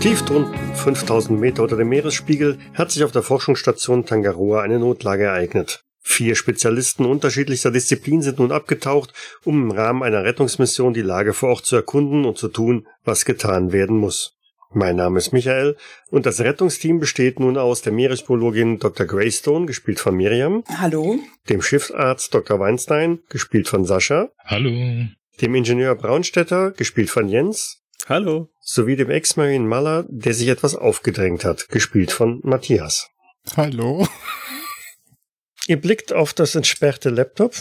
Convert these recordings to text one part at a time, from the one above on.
Tief drunten, 5000 Meter unter dem Meeresspiegel, hat sich auf der Forschungsstation Tangaroa eine Notlage ereignet. Vier Spezialisten unterschiedlichster Disziplin sind nun abgetaucht, um im Rahmen einer Rettungsmission die Lage vor Ort zu erkunden und zu tun, was getan werden muss. Mein Name ist Michael und das Rettungsteam besteht nun aus der Meeresbiologin Dr. Greystone, gespielt von Miriam. Hallo. Dem Schiffsarzt Dr. Weinstein, gespielt von Sascha. Hallo. Dem Ingenieur Braunstetter, gespielt von Jens. Hallo. Sowie dem Ex-Marine Maller, der sich etwas aufgedrängt hat, gespielt von Matthias. Hallo. Ihr blickt auf das entsperrte Laptop.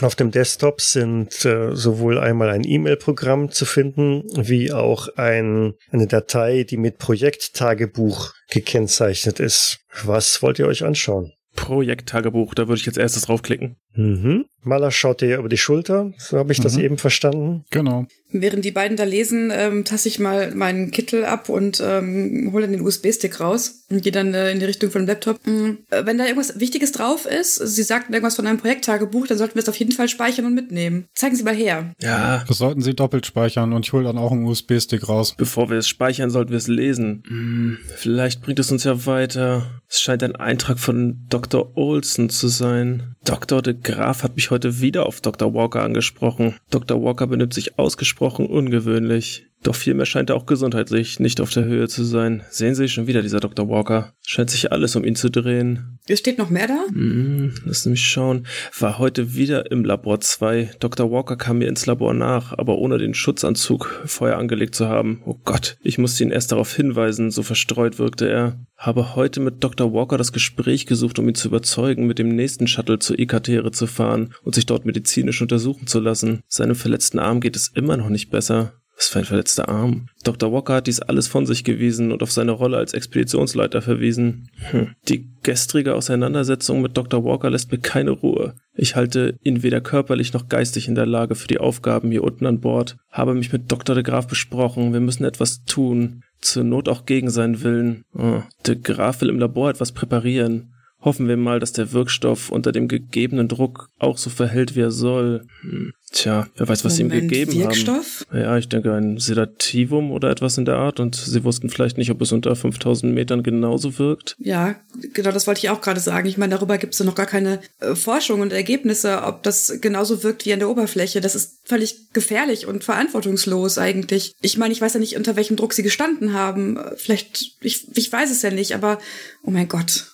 Auf dem Desktop sind äh, sowohl einmal ein E-Mail-Programm zu finden, wie auch ein, eine Datei, die mit Projekttagebuch gekennzeichnet ist. Was wollt ihr euch anschauen? Projekttagebuch, da würde ich jetzt erstes draufklicken. Mhm. Maler schaut dir über die Schulter, so habe ich das Mhm. eben verstanden. Genau. Während die beiden da lesen, ähm, tasse ich mal meinen Kittel ab und ähm, hole dann den USB-Stick raus und gehe dann äh, in die Richtung von dem Laptop. Mhm. Äh, wenn da irgendwas Wichtiges drauf ist, Sie sagten irgendwas von einem Projekttagebuch, dann sollten wir es auf jeden Fall speichern und mitnehmen. Zeigen Sie mal her. Ja, Das sollten Sie doppelt speichern und ich hole dann auch einen USB-Stick raus. bevor wir es speichern, sollten wir es lesen. Hm, vielleicht bringt es uns ja weiter. Es scheint ein Eintrag von Dr. Olson zu sein. Dr. de Graaf hat mich heute wieder auf Dr. Walker angesprochen. Dr. Walker benimmt sich ausgesprochen ungewöhnlich. Doch vielmehr scheint er auch gesundheitlich nicht auf der Höhe zu sein. Sehen Sie schon wieder dieser Dr. Walker. Scheint sich alles um ihn zu drehen. Es steht noch mehr da? Hm, lass mich schauen. War heute wieder im Labor 2. Dr. Walker kam mir ins Labor nach, aber ohne den Schutzanzug vorher angelegt zu haben. Oh Gott, ich musste ihn erst darauf hinweisen, so verstreut wirkte er. Habe heute mit Dr. Walker das Gespräch gesucht, um ihn zu überzeugen, mit dem nächsten Shuttle zur Ekatere zu fahren und sich dort medizinisch untersuchen zu lassen. Seinem verletzten Arm geht es immer noch nicht besser. Was für ein verletzter Arm. Dr. Walker hat dies alles von sich gewiesen und auf seine Rolle als Expeditionsleiter verwiesen. Hm. Die gestrige Auseinandersetzung mit Dr. Walker lässt mir keine Ruhe. Ich halte ihn weder körperlich noch geistig in der Lage für die Aufgaben hier unten an Bord. Habe mich mit Dr. de Graaf besprochen. Wir müssen etwas tun. Zur Not auch gegen seinen Willen. Oh, de Graaf will im Labor etwas präparieren. Hoffen wir mal, dass der Wirkstoff unter dem gegebenen Druck auch so verhält, wie er soll. Hm. Tja, wer weiß, was sie ihm Moment, gegeben Wirkstoff? haben. Ja, ich denke ein Sedativum oder etwas in der Art und sie wussten vielleicht nicht, ob es unter 5000 Metern genauso wirkt. Ja, genau, das wollte ich auch gerade sagen. Ich meine, darüber gibt es ja noch gar keine äh, Forschung und Ergebnisse, ob das genauso wirkt wie an der Oberfläche. Das ist völlig gefährlich und verantwortungslos eigentlich. Ich meine, ich weiß ja nicht, unter welchem Druck sie gestanden haben. Äh, Vielleicht, ich, ich weiß es ja nicht, aber oh mein Gott.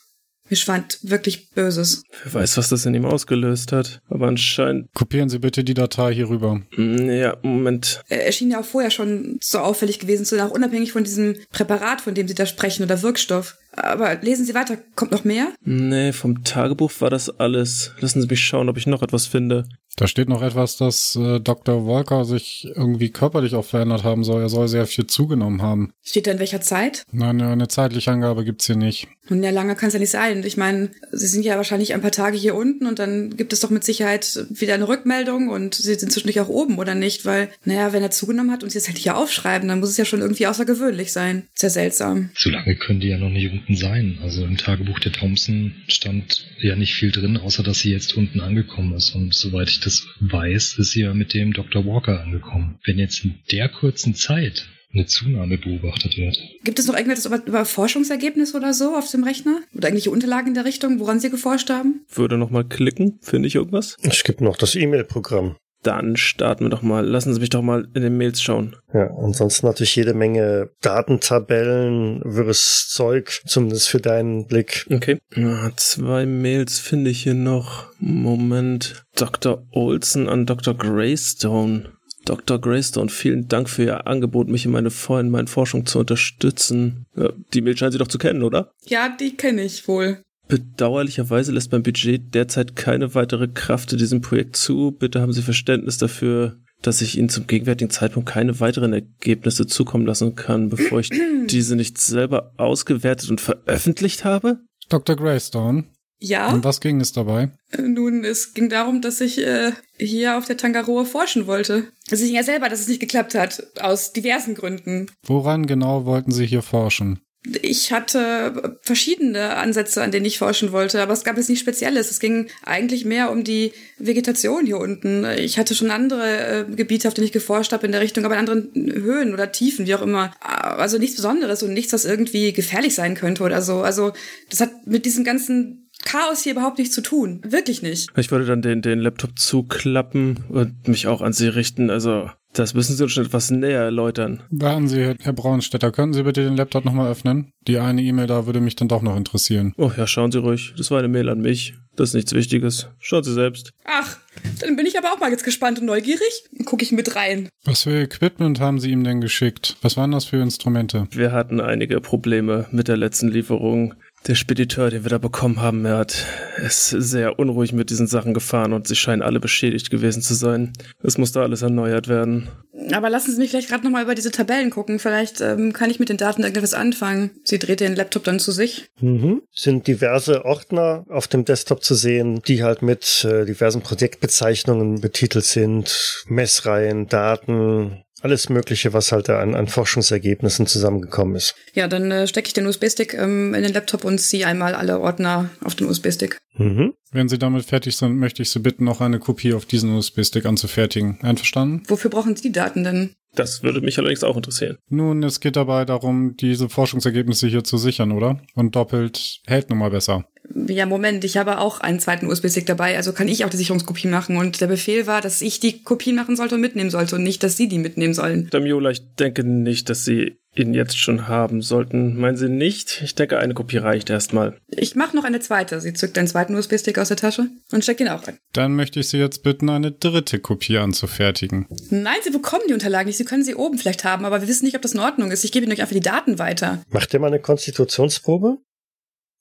Mir schwand wirklich Böses. Wer weiß, was das in ihm ausgelöst hat. Aber anscheinend. Kopieren Sie bitte die Datei hier rüber. Hm, Ja, Moment. Er er schien ja auch vorher schon so auffällig gewesen zu sein, auch unabhängig von diesem Präparat, von dem Sie da sprechen, oder Wirkstoff. Aber lesen Sie weiter. Kommt noch mehr? Nee, vom Tagebuch war das alles. Lassen Sie mich schauen, ob ich noch etwas finde. Da steht noch etwas, dass äh, Dr. Walker sich irgendwie körperlich auch verändert haben soll. Er soll sehr viel zugenommen haben. Steht da in welcher Zeit? Nein, eine zeitliche Angabe gibt's hier nicht. Nun, ja, lange kann es ja nicht sein. Ich meine, Sie sind ja wahrscheinlich ein paar Tage hier unten und dann gibt es doch mit Sicherheit wieder eine Rückmeldung und Sie sind zwischendurch auch oben, oder nicht? Weil, naja, wenn er zugenommen hat und Sie es halt hier aufschreiben, dann muss es ja schon irgendwie außergewöhnlich sein. Sehr seltsam. So lange können die ja noch nicht unten sein. Also im Tagebuch der Thompson stand ja nicht viel drin, außer dass sie jetzt unten angekommen ist. Und soweit ich das weiß, ist sie ja mit dem Dr. Walker angekommen. Wenn jetzt in der kurzen Zeit eine Zunahme beobachtet wird. Gibt es noch irgendetwas über, über Forschungsergebnisse oder so auf dem Rechner? Oder irgendwelche Unterlagen in der Richtung, woran Sie geforscht haben? Würde noch mal klicken. Finde ich irgendwas? Es gibt noch das E-Mail-Programm. Dann starten wir doch mal. Lassen Sie mich doch mal in den Mails schauen. Ja, ansonsten natürlich jede Menge Datentabellen, wirres Zeug, zumindest für deinen Blick. Okay. Ah, Zwei Mails finde ich hier noch. Moment. Dr. Olson an Dr. Greystone. Dr. Greystone, vielen Dank für Ihr Angebot, mich in, meine, in meinen Forschung zu unterstützen. Ja, die Mail scheinen Sie doch zu kennen, oder? Ja, die kenne ich wohl. Bedauerlicherweise lässt mein Budget derzeit keine weitere Kraft in diesem Projekt zu. Bitte haben Sie Verständnis dafür, dass ich Ihnen zum gegenwärtigen Zeitpunkt keine weiteren Ergebnisse zukommen lassen kann, bevor ich diese nicht selber ausgewertet und veröffentlicht habe. Dr. Greystone, Ja. Und was ging es dabei? Äh, Nun, es ging darum, dass ich äh, hier auf der Tangaroa forschen wollte. Sie ging ja selber, dass es nicht geklappt hat, aus diversen Gründen. Woran genau wollten Sie hier forschen? Ich hatte verschiedene Ansätze, an denen ich forschen wollte, aber es gab jetzt nichts Spezielles. Es ging eigentlich mehr um die Vegetation hier unten. Ich hatte schon andere äh, Gebiete, auf denen ich geforscht habe in der Richtung, aber in anderen Höhen oder Tiefen, wie auch immer. Also nichts Besonderes und nichts, was irgendwie gefährlich sein könnte oder so. Also das hat mit diesem ganzen Chaos hier überhaupt nichts zu tun. Wirklich nicht. Ich würde dann den, den Laptop zuklappen und mich auch an Sie richten. Also, das müssen Sie uns schon etwas näher erläutern. Warten Sie, Herr Braunstetter, können Sie bitte den Laptop nochmal öffnen? Die eine E-Mail da würde mich dann doch noch interessieren. Oh ja, schauen Sie ruhig. Das war eine Mail an mich. Das ist nichts Wichtiges. Schauen Sie selbst. Ach, dann bin ich aber auch mal jetzt gespannt und neugierig. Dann gucke ich mit rein. Was für Equipment haben Sie ihm denn geschickt? Was waren das für Instrumente? Wir hatten einige Probleme mit der letzten Lieferung. Der Spediteur, den wir da bekommen haben, er hat ist sehr unruhig mit diesen Sachen gefahren und sie scheinen alle beschädigt gewesen zu sein. Es musste alles erneuert werden. Aber lassen Sie mich vielleicht gerade nochmal über diese Tabellen gucken. Vielleicht ähm, kann ich mit den Daten irgendetwas anfangen. Sie dreht den Laptop dann zu sich. Mhm. Sind diverse Ordner auf dem Desktop zu sehen, die halt mit äh, diversen Projektbezeichnungen betitelt sind, Messreihen, Daten, alles Mögliche, was halt da an, an Forschungsergebnissen zusammengekommen ist. Ja, dann äh, stecke ich den USB-Stick ähm, in den Laptop und ziehe einmal alle Ordner auf den USB-Stick. Mhm. Wenn Sie damit fertig sind, möchte ich Sie bitten, noch eine Kopie auf diesen USB-Stick anzufertigen. Einverstanden? Wofür brauchen Sie die Daten denn? Das würde mich allerdings auch interessieren. Nun, es geht dabei darum, diese Forschungsergebnisse hier zu sichern, oder? Und doppelt hält nun mal besser. Ja, Moment, ich habe auch einen zweiten USB-Stick dabei, also kann ich auch die Sicherungskopie machen. Und der Befehl war, dass ich die Kopie machen sollte und mitnehmen sollte und nicht, dass Sie die mitnehmen sollen. Damiola, ich denke nicht, dass Sie ihn jetzt schon haben sollten. Meinen Sie nicht? Ich denke, eine Kopie reicht erstmal. Ich mache noch eine zweite. Sie zückt einen zweiten USB-Stick aus der Tasche und steckt ihn auch rein. Dann möchte ich Sie jetzt bitten, eine dritte Kopie anzufertigen. Nein, Sie bekommen die Unterlagen nicht. Sie können sie oben vielleicht haben, aber wir wissen nicht, ob das in Ordnung ist. Ich gebe Ihnen euch einfach die Daten weiter. Macht ihr mal eine Konstitutionsprobe?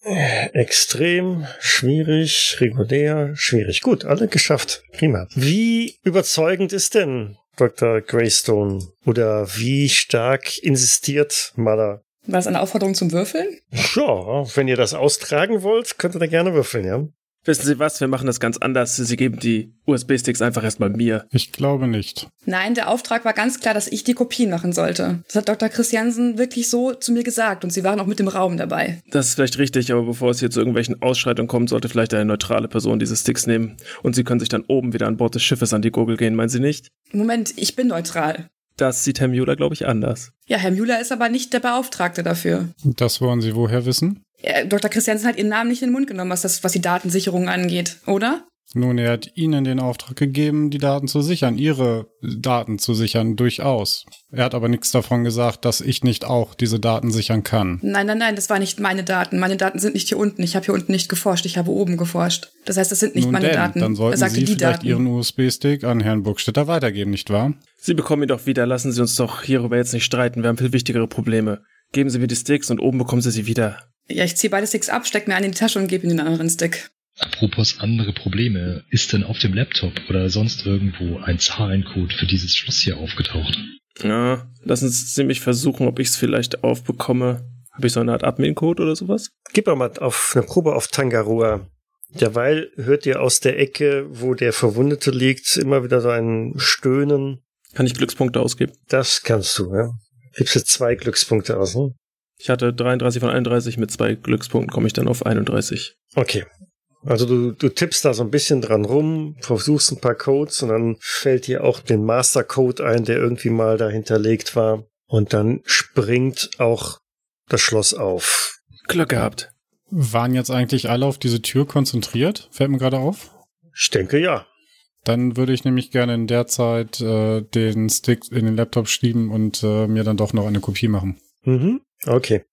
Äh, Extrem, schwierig, regulär, schwierig. Gut, alle geschafft. Prima. Wie überzeugend ist denn Dr. Greystone? Oder wie stark insistiert Mother? War das eine Aufforderung zum Würfeln? Ja, wenn ihr das austragen wollt, könnt ihr da gerne würfeln, ja? Wissen Sie was? Wir machen das ganz anders. Sie geben die USB-Sticks einfach erstmal mir. Ich glaube nicht. Nein, der Auftrag war ganz klar, dass ich die Kopien machen sollte. Das hat Dr. Christiansen wirklich so zu mir gesagt und sie waren auch mit im Raum dabei. Das ist vielleicht richtig, aber bevor es hier zu irgendwelchen Ausschreitungen kommt, sollte vielleicht eine neutrale Person diese Sticks nehmen. Und Sie können sich dann oben wieder an Bord des Schiffes an die Gurgel gehen, meinen Sie nicht? Moment, ich bin neutral. Das sieht Herr Müller, glaube ich, anders. Ja, Herr Müller ist aber nicht der Beauftragte dafür. Das wollen Sie woher wissen? Ja, Dr. Christiansen hat Ihren Namen nicht in den Mund genommen, was, das, was die Datensicherung angeht, oder? Nun, er hat Ihnen den Auftrag gegeben, die Daten zu sichern, Ihre Daten zu sichern, durchaus. Er hat aber nichts davon gesagt, dass ich nicht auch diese Daten sichern kann. Nein, nein, nein, das waren nicht meine Daten. Meine Daten sind nicht hier unten. Ich habe hier unten nicht geforscht, ich habe oben geforscht. Das heißt, das sind nicht Nun meine denn, Daten. dann sollten er sagte Sie die vielleicht Daten. Ihren USB-Stick an Herrn Burgstetter weitergeben, nicht wahr? Sie bekommen ihn doch wieder. Lassen Sie uns doch hierüber jetzt nicht streiten. Wir haben viel wichtigere Probleme. Geben Sie mir die Sticks und oben bekommen Sie sie wieder. Ja, ich ziehe beide Sticks ab, steck mir einen in die Tasche und gebe ihm den anderen Stick. Apropos andere Probleme, ist denn auf dem Laptop oder sonst irgendwo ein Zahlencode für dieses Schloss hier aufgetaucht? Ja, lassen Sie mich versuchen, ob ich es vielleicht aufbekomme. Habe ich so eine Art Admin-Code oder sowas? Gib mal auf eine Probe auf Tangaroa. Derweil hört ihr aus der Ecke, wo der Verwundete liegt, immer wieder so ein Stöhnen. Kann ich Glückspunkte ausgeben? Das kannst du, ja. Gibst du zwei Glückspunkte aus, ne? Ich hatte 33 von 31, mit zwei Glückspunkten komme ich dann auf 31. Okay. Also du, du tippst da so ein bisschen dran rum, versuchst ein paar Codes und dann fällt dir auch den Mastercode ein, der irgendwie mal da hinterlegt war. Und dann springt auch das Schloss auf. Glück gehabt. Waren jetzt eigentlich alle auf diese Tür konzentriert? Fällt mir gerade auf. Ich denke ja. Dann würde ich nämlich gerne in der Zeit äh, den Stick in den Laptop schieben und äh, mir dann doch noch eine Kopie machen. Mhm. Okay.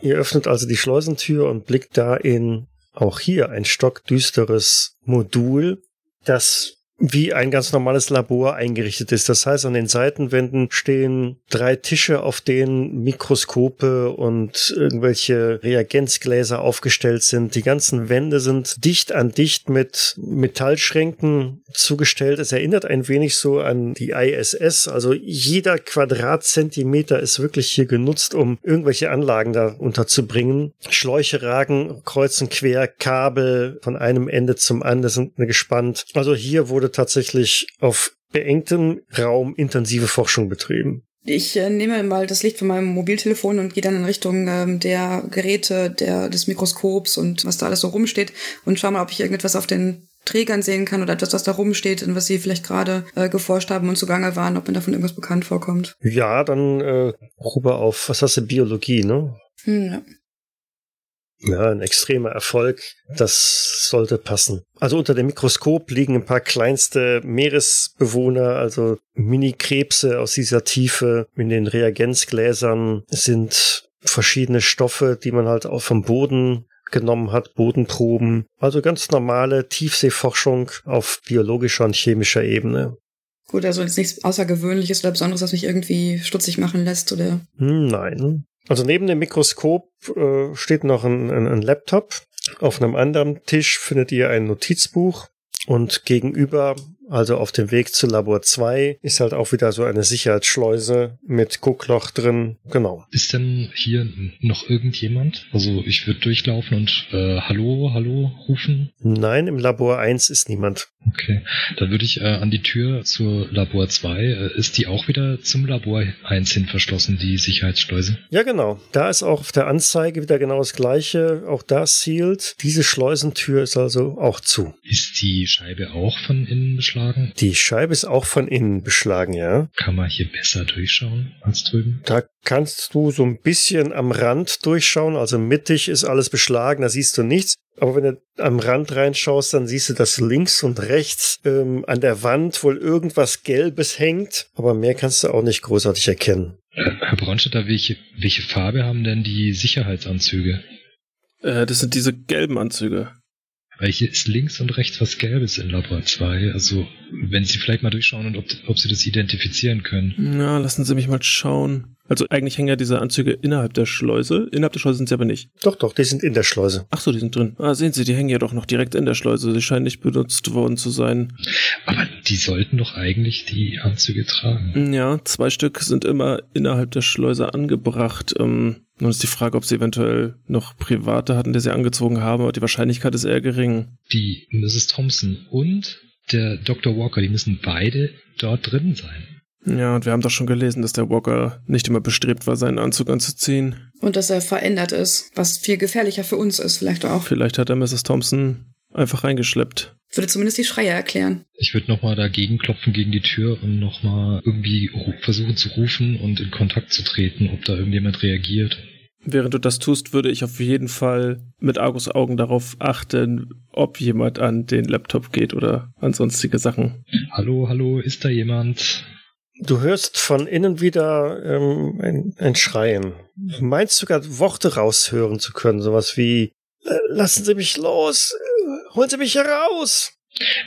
Ihr öffnet also die Schleusentür und blickt da in auch hier ein stockdüsteres Modul, das wie ein ganz normales Labor eingerichtet ist. Das heißt, an den Seitenwänden stehen drei Tische, auf denen Mikroskope und irgendwelche Reagenzgläser aufgestellt sind. Die ganzen Wände sind dicht an dicht mit Metallschränken zugestellt. Es erinnert ein wenig so an die ISS. Also jeder Quadratzentimeter ist wirklich hier genutzt, um irgendwelche Anlagen da unterzubringen. Schläuche ragen kreuz und quer, Kabel von einem Ende zum anderen sind gespannt. Also hier wurde tatsächlich auf beengtem Raum intensive Forschung betrieben. Ich äh, nehme mal das Licht von meinem Mobiltelefon und gehe dann in Richtung ähm, der Geräte, der, des Mikroskops und was da alles so rumsteht und schau mal, ob ich irgendetwas auf den Trägern sehen kann oder etwas, was da rumsteht und was sie vielleicht gerade äh, geforscht haben und zugange waren, ob mir davon irgendwas bekannt vorkommt. Ja, dann äh, rüber auf, was hast du, Biologie, ne? Hm, ja. Ja, ein extremer Erfolg. Das sollte passen. Also unter dem Mikroskop liegen ein paar kleinste Meeresbewohner, also Mini-Krebse aus dieser Tiefe. In den Reagenzgläsern sind verschiedene Stoffe, die man halt auch vom Boden genommen hat, Bodenproben. Also ganz normale Tiefseeforschung auf biologischer und chemischer Ebene. Gut, also jetzt nichts Außergewöhnliches oder Besonderes, was mich irgendwie stutzig machen lässt, oder? Hm, nein. Also neben dem Mikroskop äh, steht noch ein, ein, ein Laptop. Auf einem anderen Tisch findet ihr ein Notizbuch und gegenüber also auf dem Weg zu Labor 2 ist halt auch wieder so eine Sicherheitsschleuse mit Guckloch drin. Genau. Ist denn hier noch irgendjemand? Also ich würde durchlaufen und äh, Hallo, Hallo rufen? Nein, im Labor 1 ist niemand. Okay, dann würde ich äh, an die Tür zur Labor 2. Äh, ist die auch wieder zum Labor 1 hin verschlossen, die Sicherheitsschleuse? Ja, genau. Da ist auch auf der Anzeige wieder genau das gleiche. Auch da sealed. Diese Schleusentür ist also auch zu. Ist die Scheibe auch von innen beschlagen? Beschlagen? Die Scheibe ist auch von innen beschlagen, ja. Kann man hier besser durchschauen als drüben? Da kannst du so ein bisschen am Rand durchschauen, also mittig ist alles beschlagen, da siehst du nichts. Aber wenn du am Rand reinschaust, dann siehst du, dass links und rechts ähm, an der Wand wohl irgendwas Gelbes hängt. Aber mehr kannst du auch nicht großartig erkennen. Herr Bronstetter, welche, welche Farbe haben denn die Sicherheitsanzüge? Äh, das sind diese gelben Anzüge. Weil hier ist links und rechts was Gelbes in Labor 2. Also, wenn Sie vielleicht mal durchschauen und ob, ob Sie das identifizieren können. Na, lassen Sie mich mal schauen. Also eigentlich hängen ja diese Anzüge innerhalb der Schleuse. Innerhalb der Schleuse sind sie aber nicht. Doch, doch, die sind in der Schleuse. Ach so, die sind drin. Ah, sehen Sie, die hängen ja doch noch direkt in der Schleuse. Sie scheinen nicht benutzt worden zu sein. Aber die sollten doch eigentlich die Anzüge tragen. Ja, zwei Stück sind immer innerhalb der Schleuse angebracht. Ähm, nun ist die Frage, ob sie eventuell noch private hatten, die sie angezogen haben, aber die Wahrscheinlichkeit ist eher gering. Die Mrs. Thompson und der Dr. Walker, die müssen beide dort drin sein. Ja, und wir haben doch schon gelesen, dass der Walker nicht immer bestrebt war, seinen Anzug anzuziehen. Und dass er verändert ist, was viel gefährlicher für uns ist, vielleicht auch. Vielleicht hat er Mrs. Thompson einfach reingeschleppt. Würde zumindest die Schreie erklären. Ich würde nochmal dagegen klopfen gegen die Tür und nochmal irgendwie versuchen zu rufen und in Kontakt zu treten, ob da irgendjemand reagiert. Während du das tust, würde ich auf jeden Fall mit Argus Augen darauf achten, ob jemand an den Laptop geht oder an sonstige Sachen. Hallo, hallo, ist da jemand? Du hörst von innen wieder ähm, ein, ein Schreien. Du meinst sogar Worte raushören zu können, sowas wie äh, Lassen Sie mich los, holen Sie mich heraus.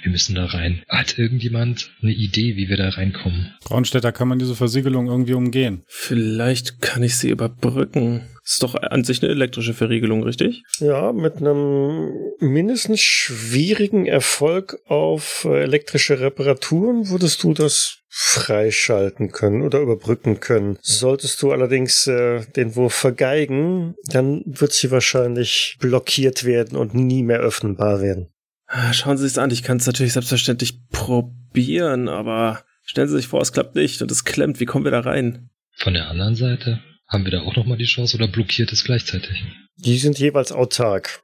Wir müssen da rein. Hat irgendjemand eine Idee, wie wir da reinkommen? Braunstädter kann man diese Versiegelung irgendwie umgehen. Vielleicht kann ich sie überbrücken. Ist doch an sich eine elektrische Verriegelung, richtig? Ja, mit einem mindestens schwierigen Erfolg auf äh, elektrische Reparaturen würdest du das freischalten können oder überbrücken können. Solltest du allerdings äh, den Wurf vergeigen, dann wird sie wahrscheinlich blockiert werden und nie mehr öffnenbar werden. Ah, schauen Sie sich's an, ich kann es natürlich selbstverständlich probieren, aber stellen Sie sich vor, es klappt nicht und es klemmt. Wie kommen wir da rein? Von der anderen Seite? Haben wir da auch nochmal die Chance oder blockiert es gleichzeitig? Die sind jeweils autark.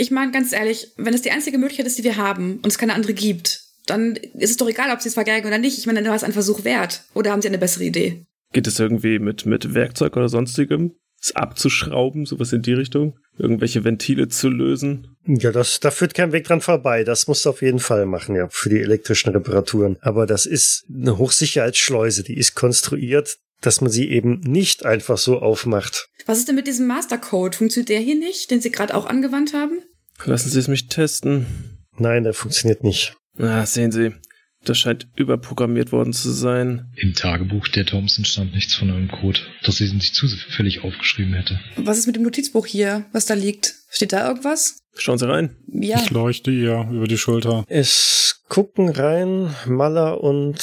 Ich meine, ganz ehrlich, wenn es die einzige Möglichkeit ist, die wir haben und es keine andere gibt, dann ist es doch egal, ob sie es vergeigen oder nicht. Ich meine, dann war es ein Versuch wert. Oder haben sie eine bessere Idee? Geht es irgendwie mit, mit Werkzeug oder sonstigem? Es abzuschrauben, sowas in die Richtung? Irgendwelche Ventile zu lösen? Ja, das, da führt kein Weg dran vorbei. Das musst du auf jeden Fall machen, ja, für die elektrischen Reparaturen. Aber das ist eine Hochsicherheitsschleuse, die ist konstruiert, dass man sie eben nicht einfach so aufmacht. Was ist denn mit diesem Mastercode? Funktioniert der hier nicht, den Sie gerade auch angewandt haben? Lassen Sie es mich testen. Nein, der funktioniert nicht. Na, sehen Sie. Das scheint überprogrammiert worden zu sein. Im Tagebuch der Thompson stand nichts von einem Code, das sie sich zufällig aufgeschrieben hätte. Was ist mit dem Notizbuch hier, was da liegt? Steht da irgendwas? Schauen Sie rein. Ja. Ich leuchte ihr über die Schulter. Es gucken rein Maller und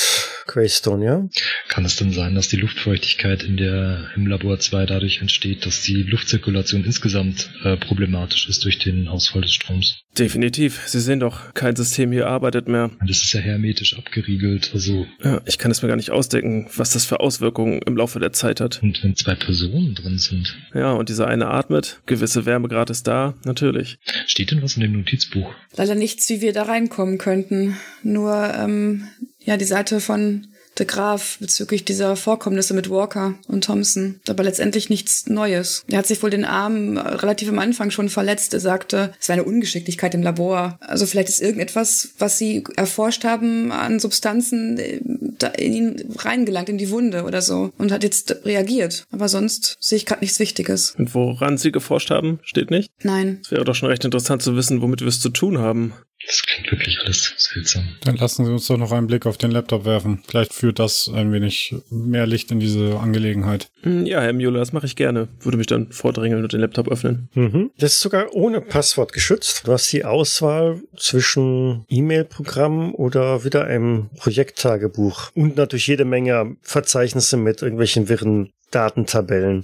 Greystone, ja? Kann es denn sein, dass die Luftfeuchtigkeit in der, im Labor 2 dadurch entsteht, dass die Luftzirkulation insgesamt äh, problematisch ist durch den Ausfall des Stroms? Definitiv. Sie sehen doch, kein System hier arbeitet mehr. Und das ist ja hermetisch abgeriegelt, also. Ja, ich kann es mir gar nicht ausdenken, was das für Auswirkungen im Laufe der Zeit hat. Und wenn zwei Personen drin sind. Ja, und dieser eine atmet, gewisse Wärmegrad ist da, natürlich. Steht denn was in dem Notizbuch? Leider nichts, wie wir da reinkommen könnten. Nur, ähm, ja, die Seite von de Graaf bezüglich dieser Vorkommnisse mit Walker und Thompson. Aber letztendlich nichts Neues. Er hat sich wohl den Arm relativ am Anfang schon verletzt. Er sagte, es war eine Ungeschicklichkeit im Labor. Also vielleicht ist irgendetwas, was sie erforscht haben an Substanzen in ihn reingelangt, in die Wunde oder so. Und hat jetzt reagiert. Aber sonst sehe ich gerade nichts Wichtiges. Und woran sie geforscht haben, steht nicht? Nein. Es wäre doch schon recht interessant zu wissen, womit wir es zu tun haben. Das klingt wirklich alles seltsam. Dann lassen Sie uns doch noch einen Blick auf den Laptop werfen. Vielleicht führt das ein wenig mehr Licht in diese Angelegenheit. Ja, Herr Müller, das mache ich gerne. Würde mich dann vordrängeln und den Laptop öffnen. Mhm. Das ist sogar ohne Passwort geschützt. Du hast die Auswahl zwischen E-Mail-Programm oder wieder einem Projekttagebuch und natürlich jede Menge Verzeichnisse mit irgendwelchen wirren Datentabellen.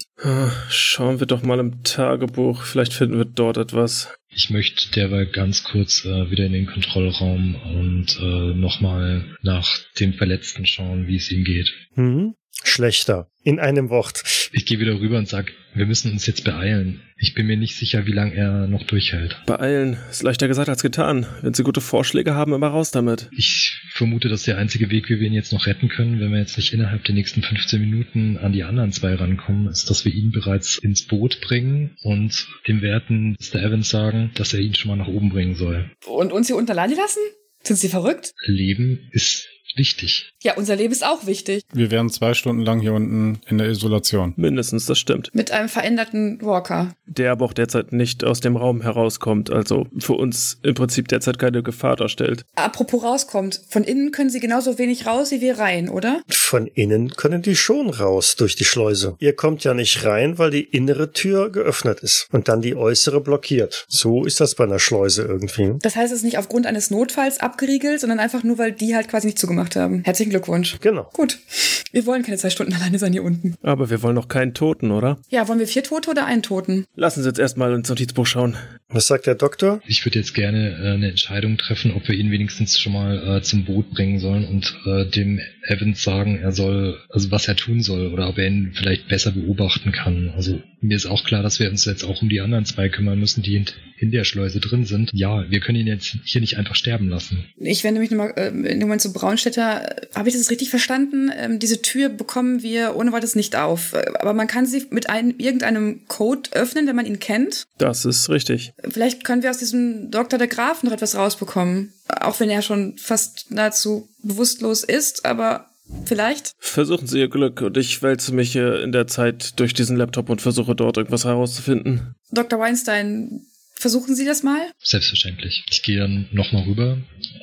Schauen wir doch mal im Tagebuch. Vielleicht finden wir dort etwas. Ich möchte derweil ganz kurz äh, wieder in den Kontrollraum und äh, nochmal nach dem Verletzten schauen, wie es ihm geht. Mhm. Schlechter. In einem Wort. Ich gehe wieder rüber und sag, wir müssen uns jetzt beeilen. Ich bin mir nicht sicher, wie lange er noch durchhält. Beeilen ist leichter gesagt als getan. Wenn Sie gute Vorschläge haben, immer raus damit. Ich vermute, dass der einzige Weg, wie wir ihn jetzt noch retten können, wenn wir jetzt nicht innerhalb der nächsten 15 Minuten an die anderen zwei rankommen, ist, dass wir ihn bereits ins Boot bringen und dem werten Mr. Evans sagen, dass er ihn schon mal nach oben bringen soll. Und uns hier unter Lani lassen? Sind Sie verrückt? Leben ist wichtig. Ja, unser Leben ist auch wichtig. Wir wären zwei Stunden lang hier unten in der Isolation. Mindestens, das stimmt. Mit einem veränderten Walker. Der aber auch derzeit nicht aus dem Raum herauskommt, also für uns im Prinzip derzeit keine Gefahr darstellt. Apropos rauskommt, von innen können sie genauso wenig raus wie wir rein, oder? Von innen können die schon raus durch die Schleuse. Ihr kommt ja nicht rein, weil die innere Tür geöffnet ist und dann die äußere blockiert. So ist das bei einer Schleuse irgendwie. Das heißt, es ist nicht aufgrund eines Notfalls abgeriegelt, sondern einfach nur, weil die halt quasi nicht zugemacht haben. Herzlichen Glückwunsch. Genau. Gut. Wir wollen keine zwei Stunden alleine sein hier unten. Aber wir wollen noch keinen Toten, oder? Ja, wollen wir vier Tote oder einen Toten? Lassen Sie jetzt erstmal ins Notizbuch schauen. Was sagt der Doktor? Ich würde jetzt gerne äh, eine Entscheidung treffen, ob wir ihn wenigstens schon mal äh, zum Boot bringen sollen und äh, dem Evans sagen, er soll, also was er tun soll oder ob er ihn vielleicht besser beobachten kann. Also mir ist auch klar, dass wir uns jetzt auch um die anderen zwei kümmern müssen, die in, der Schleuse drin sind. Ja, wir können ihn jetzt hier nicht einfach sterben lassen. Ich wende mich nochmal äh, in dem Moment zu Braunstädter. Habe ich das richtig verstanden? Ähm, diese Tür bekommen wir ohne weiteres nicht auf. Aber man kann sie mit einem, irgendeinem Code öffnen, wenn man ihn kennt. Das ist richtig. Vielleicht können wir aus diesem Dr. der Graf noch etwas rausbekommen. Auch wenn er schon fast nahezu bewusstlos ist, aber vielleicht. Versuchen Sie Ihr Glück und ich wälze mich in der Zeit durch diesen Laptop und versuche dort irgendwas herauszufinden. Dr. Weinstein, versuchen Sie das mal? Selbstverständlich. Ich gehe dann nochmal rüber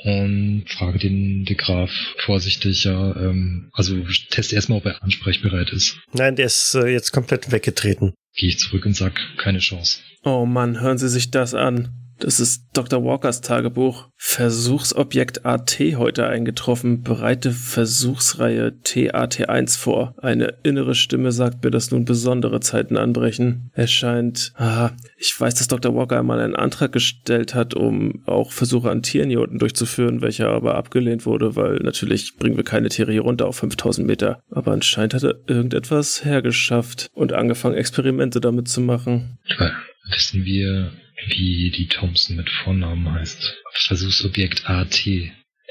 und frage den De Graf vorsichtig, ja, ähm, also teste erstmal, ob er ansprechbereit ist. Nein, der ist äh, jetzt komplett weggetreten. Gehe ich zurück und sag, keine Chance. Oh Mann, hören Sie sich das an. Das ist Dr. Walkers Tagebuch. Versuchsobjekt AT heute eingetroffen. Bereite Versuchsreihe TAT1 vor. Eine innere Stimme sagt mir, dass nun besondere Zeiten anbrechen. Er scheint, ah, ich weiß, dass Dr. Walker einmal einen Antrag gestellt hat, um auch Versuche an unten durchzuführen, welcher aber abgelehnt wurde, weil natürlich bringen wir keine Tiere hier runter auf 5000 Meter. Aber anscheinend hat er irgendetwas hergeschafft und angefangen, Experimente damit zu machen. Wissen wir, wie die Thompson mit Vornamen heißt. Versuchsobjekt AT.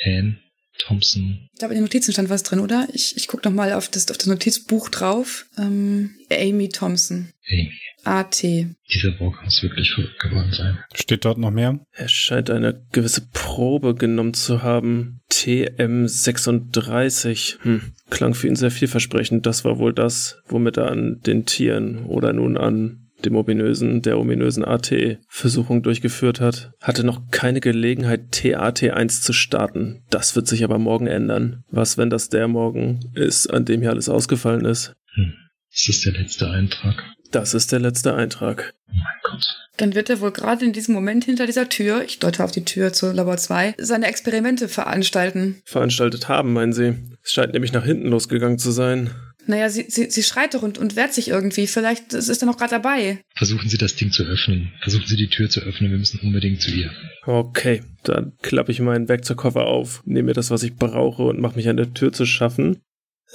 Anne Thompson. Ich glaube, in den Notizen stand was drin, oder? Ich, ich gucke nochmal auf das, auf das Notizbuch drauf. Ähm, Amy Thompson. Amy. AT. Dieser Walker muss wirklich verrückt geworden sein. Steht dort noch mehr? Er scheint eine gewisse Probe genommen zu haben. TM36. Hm. Klang für ihn sehr vielversprechend. Das war wohl das, womit er an den Tieren oder nun an dem ominösen, der ominösen AT-Versuchung durchgeführt hat, hatte noch keine Gelegenheit, TAT1 zu starten. Das wird sich aber morgen ändern. Was, wenn das der Morgen ist, an dem hier alles ausgefallen ist? Hm. Ist das der letzte Eintrag? Das ist der letzte Eintrag. Oh mein Gott. Dann wird er wohl gerade in diesem Moment hinter dieser Tür, ich deute auf die Tür zu Labor 2, seine Experimente veranstalten. Veranstaltet haben, meinen Sie? Es scheint nämlich nach hinten losgegangen zu sein. Naja, sie, sie, sie schreit doch und, und wehrt sich irgendwie. Vielleicht ist er noch gerade dabei. Versuchen Sie das Ding zu öffnen. Versuchen Sie die Tür zu öffnen. Wir müssen unbedingt zu ihr. Okay, dann klappe ich meinen Werkzeugkoffer auf, nehme mir das, was ich brauche und mache mich an der Tür zu schaffen.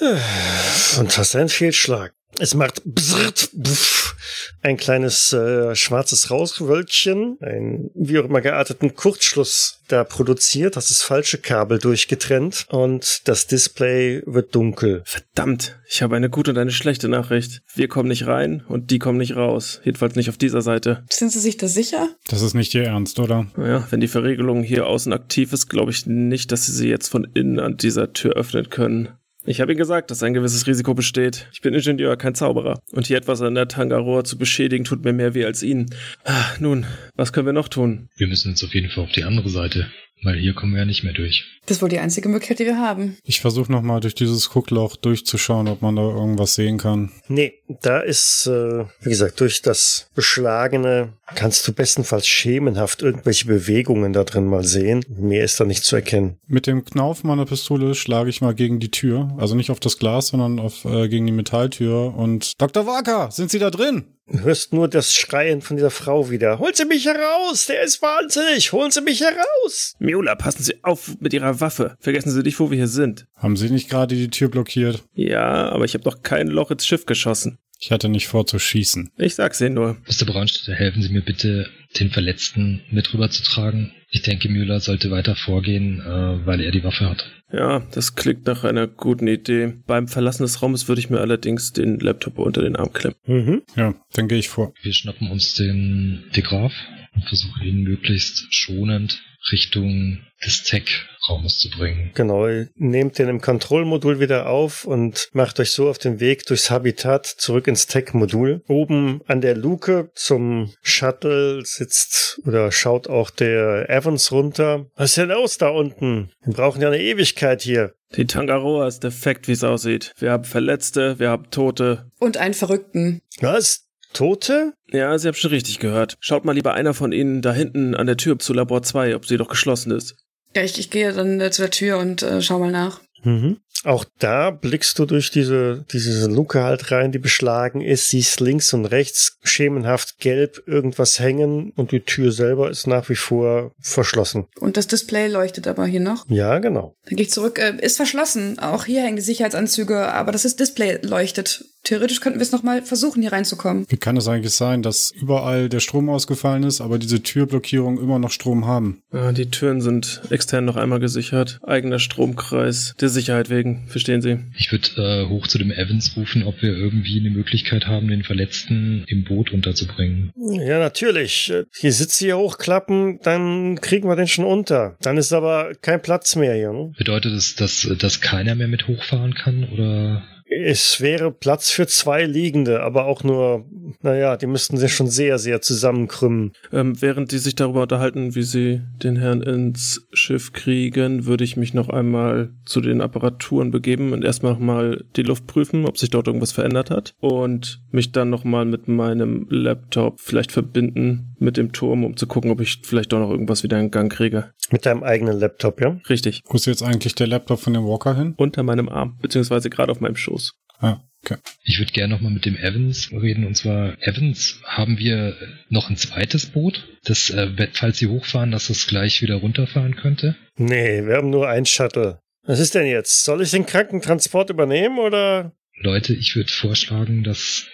Und hast ein Fehlschlag. Es macht bzzrt, buff, ein kleines äh, schwarzes Rauswölkchen, ein wie auch immer gearteten Kurzschluss da produziert, hast das falsche Kabel durchgetrennt und das Display wird dunkel. Verdammt, ich habe eine gute und eine schlechte Nachricht. Wir kommen nicht rein und die kommen nicht raus. Jedenfalls nicht auf dieser Seite. Sind Sie sich da sicher? Das ist nicht Ihr Ernst, oder? Naja, wenn die Verriegelung hier außen aktiv ist, glaube ich nicht, dass Sie sie jetzt von innen an dieser Tür öffnen können. Ich habe Ihnen gesagt, dass ein gewisses Risiko besteht. Ich bin Ingenieur, kein Zauberer. Und hier etwas an der Tangaroa zu beschädigen, tut mir mehr weh als Ihnen. Ah, nun, was können wir noch tun? Wir müssen uns auf jeden Fall auf die andere Seite. Weil hier kommen wir ja nicht mehr durch. Das ist wohl die einzige Möglichkeit, die wir haben. Ich versuche nochmal durch dieses Guckloch durchzuschauen, ob man da irgendwas sehen kann. Nee, da ist, äh, wie gesagt, durch das Beschlagene kannst du bestenfalls schemenhaft irgendwelche Bewegungen da drin mal sehen. Mehr ist da nicht zu erkennen. Mit dem Knauf meiner Pistole schlage ich mal gegen die Tür. Also nicht auf das Glas, sondern auf, äh, gegen die Metalltür. Und Dr. Walker, sind Sie da drin? Du hörst nur das Schreien von dieser Frau wieder. Holen Sie mich heraus! Der ist wahnsinnig! Holen Sie mich heraus! Miula, passen Sie auf mit Ihrer Waffe. Vergessen Sie nicht, wo wir hier sind. Haben Sie nicht gerade die Tür blockiert? Ja, aber ich habe doch kein Loch ins Schiff geschossen. Ich hatte nicht vor zu schießen. Ich sag's Ihnen nur. Mr. Braunstädter, helfen Sie mir bitte, den Verletzten mit rüberzutragen. Ich denke, Müller sollte weiter vorgehen, äh, weil er die Waffe hat. Ja, das klingt nach einer guten Idee. Beim Verlassen des Raumes würde ich mir allerdings den Laptop unter den Arm klemmen. Mhm. Ja, dann gehe ich vor. Wir schnappen uns den Degraf und versuchen ihn möglichst schonend Richtung des Tech-Raumes zu bringen. Genau, ihr nehmt den im Kontrollmodul wieder auf und macht euch so auf den Weg durchs Habitat zurück ins Tech-Modul. Oben an der Luke zum Shuttle sitzt oder schaut auch der Evans runter. Was ist denn los da unten? Wir brauchen ja eine Ewigkeit hier. Die Tangaroa ist defekt, wie es aussieht. Wir haben Verletzte, wir haben Tote. Und einen Verrückten. Was? Tote? Ja, Sie haben schon richtig gehört. Schaut mal lieber einer von Ihnen da hinten an der Tür zu Labor 2, ob sie doch geschlossen ist. Ja, ich, ich gehe dann äh, zu der Tür und äh, schau mal nach. Mhm. Auch da blickst du durch diese, diese Luke halt rein, die beschlagen ist, siehst links und rechts schemenhaft gelb irgendwas hängen und die Tür selber ist nach wie vor verschlossen. Und das Display leuchtet aber hier noch. Ja, genau. Dann gehe ich zurück. Äh, ist verschlossen. Auch hier hängen die Sicherheitsanzüge, aber das ist Display leuchtet. Theoretisch könnten wir es nochmal versuchen, hier reinzukommen. Wie kann es eigentlich sein, dass überall der Strom ausgefallen ist, aber diese Türblockierung immer noch Strom haben? Ja, die Türen sind extern noch einmal gesichert. Eigener Stromkreis. Der Sicherheit wegen, verstehen Sie? Ich würde äh, hoch zu dem Evans rufen, ob wir irgendwie eine Möglichkeit haben, den Verletzten im Boot unterzubringen. Ja, natürlich. Die Sitze hier hochklappen, dann kriegen wir den schon unter. Dann ist aber kein Platz mehr hier. Ne? Bedeutet es, dass, dass keiner mehr mit hochfahren kann oder Es wäre Platz für zwei Liegende, aber auch nur, naja, die müssten sich schon sehr, sehr zusammenkrümmen. Ähm, während die sich darüber unterhalten, wie sie den Herrn ins Schiff kriegen, würde ich mich noch einmal zu den Apparaturen begeben und erstmal nochmal die Luft prüfen, ob sich dort irgendwas verändert hat. Und mich dann nochmal mit meinem Laptop vielleicht verbinden mit dem Turm, um zu gucken, ob ich vielleicht doch noch irgendwas wieder in Gang kriege. Mit deinem eigenen Laptop, ja? Richtig. Wo ist jetzt eigentlich der Laptop von dem Walker hin? Unter meinem Arm, beziehungsweise gerade auf meinem Schoß. Ah, okay. Ich würde gerne nochmal mit dem Evans reden. Und zwar, Evans, haben wir noch ein zweites Boot, das, äh, falls sie hochfahren, dass das gleich wieder runterfahren könnte? Nee, wir haben nur ein Shuttle. Was ist denn jetzt? Soll ich den Krankentransport übernehmen oder? Leute, ich würde vorschlagen, dass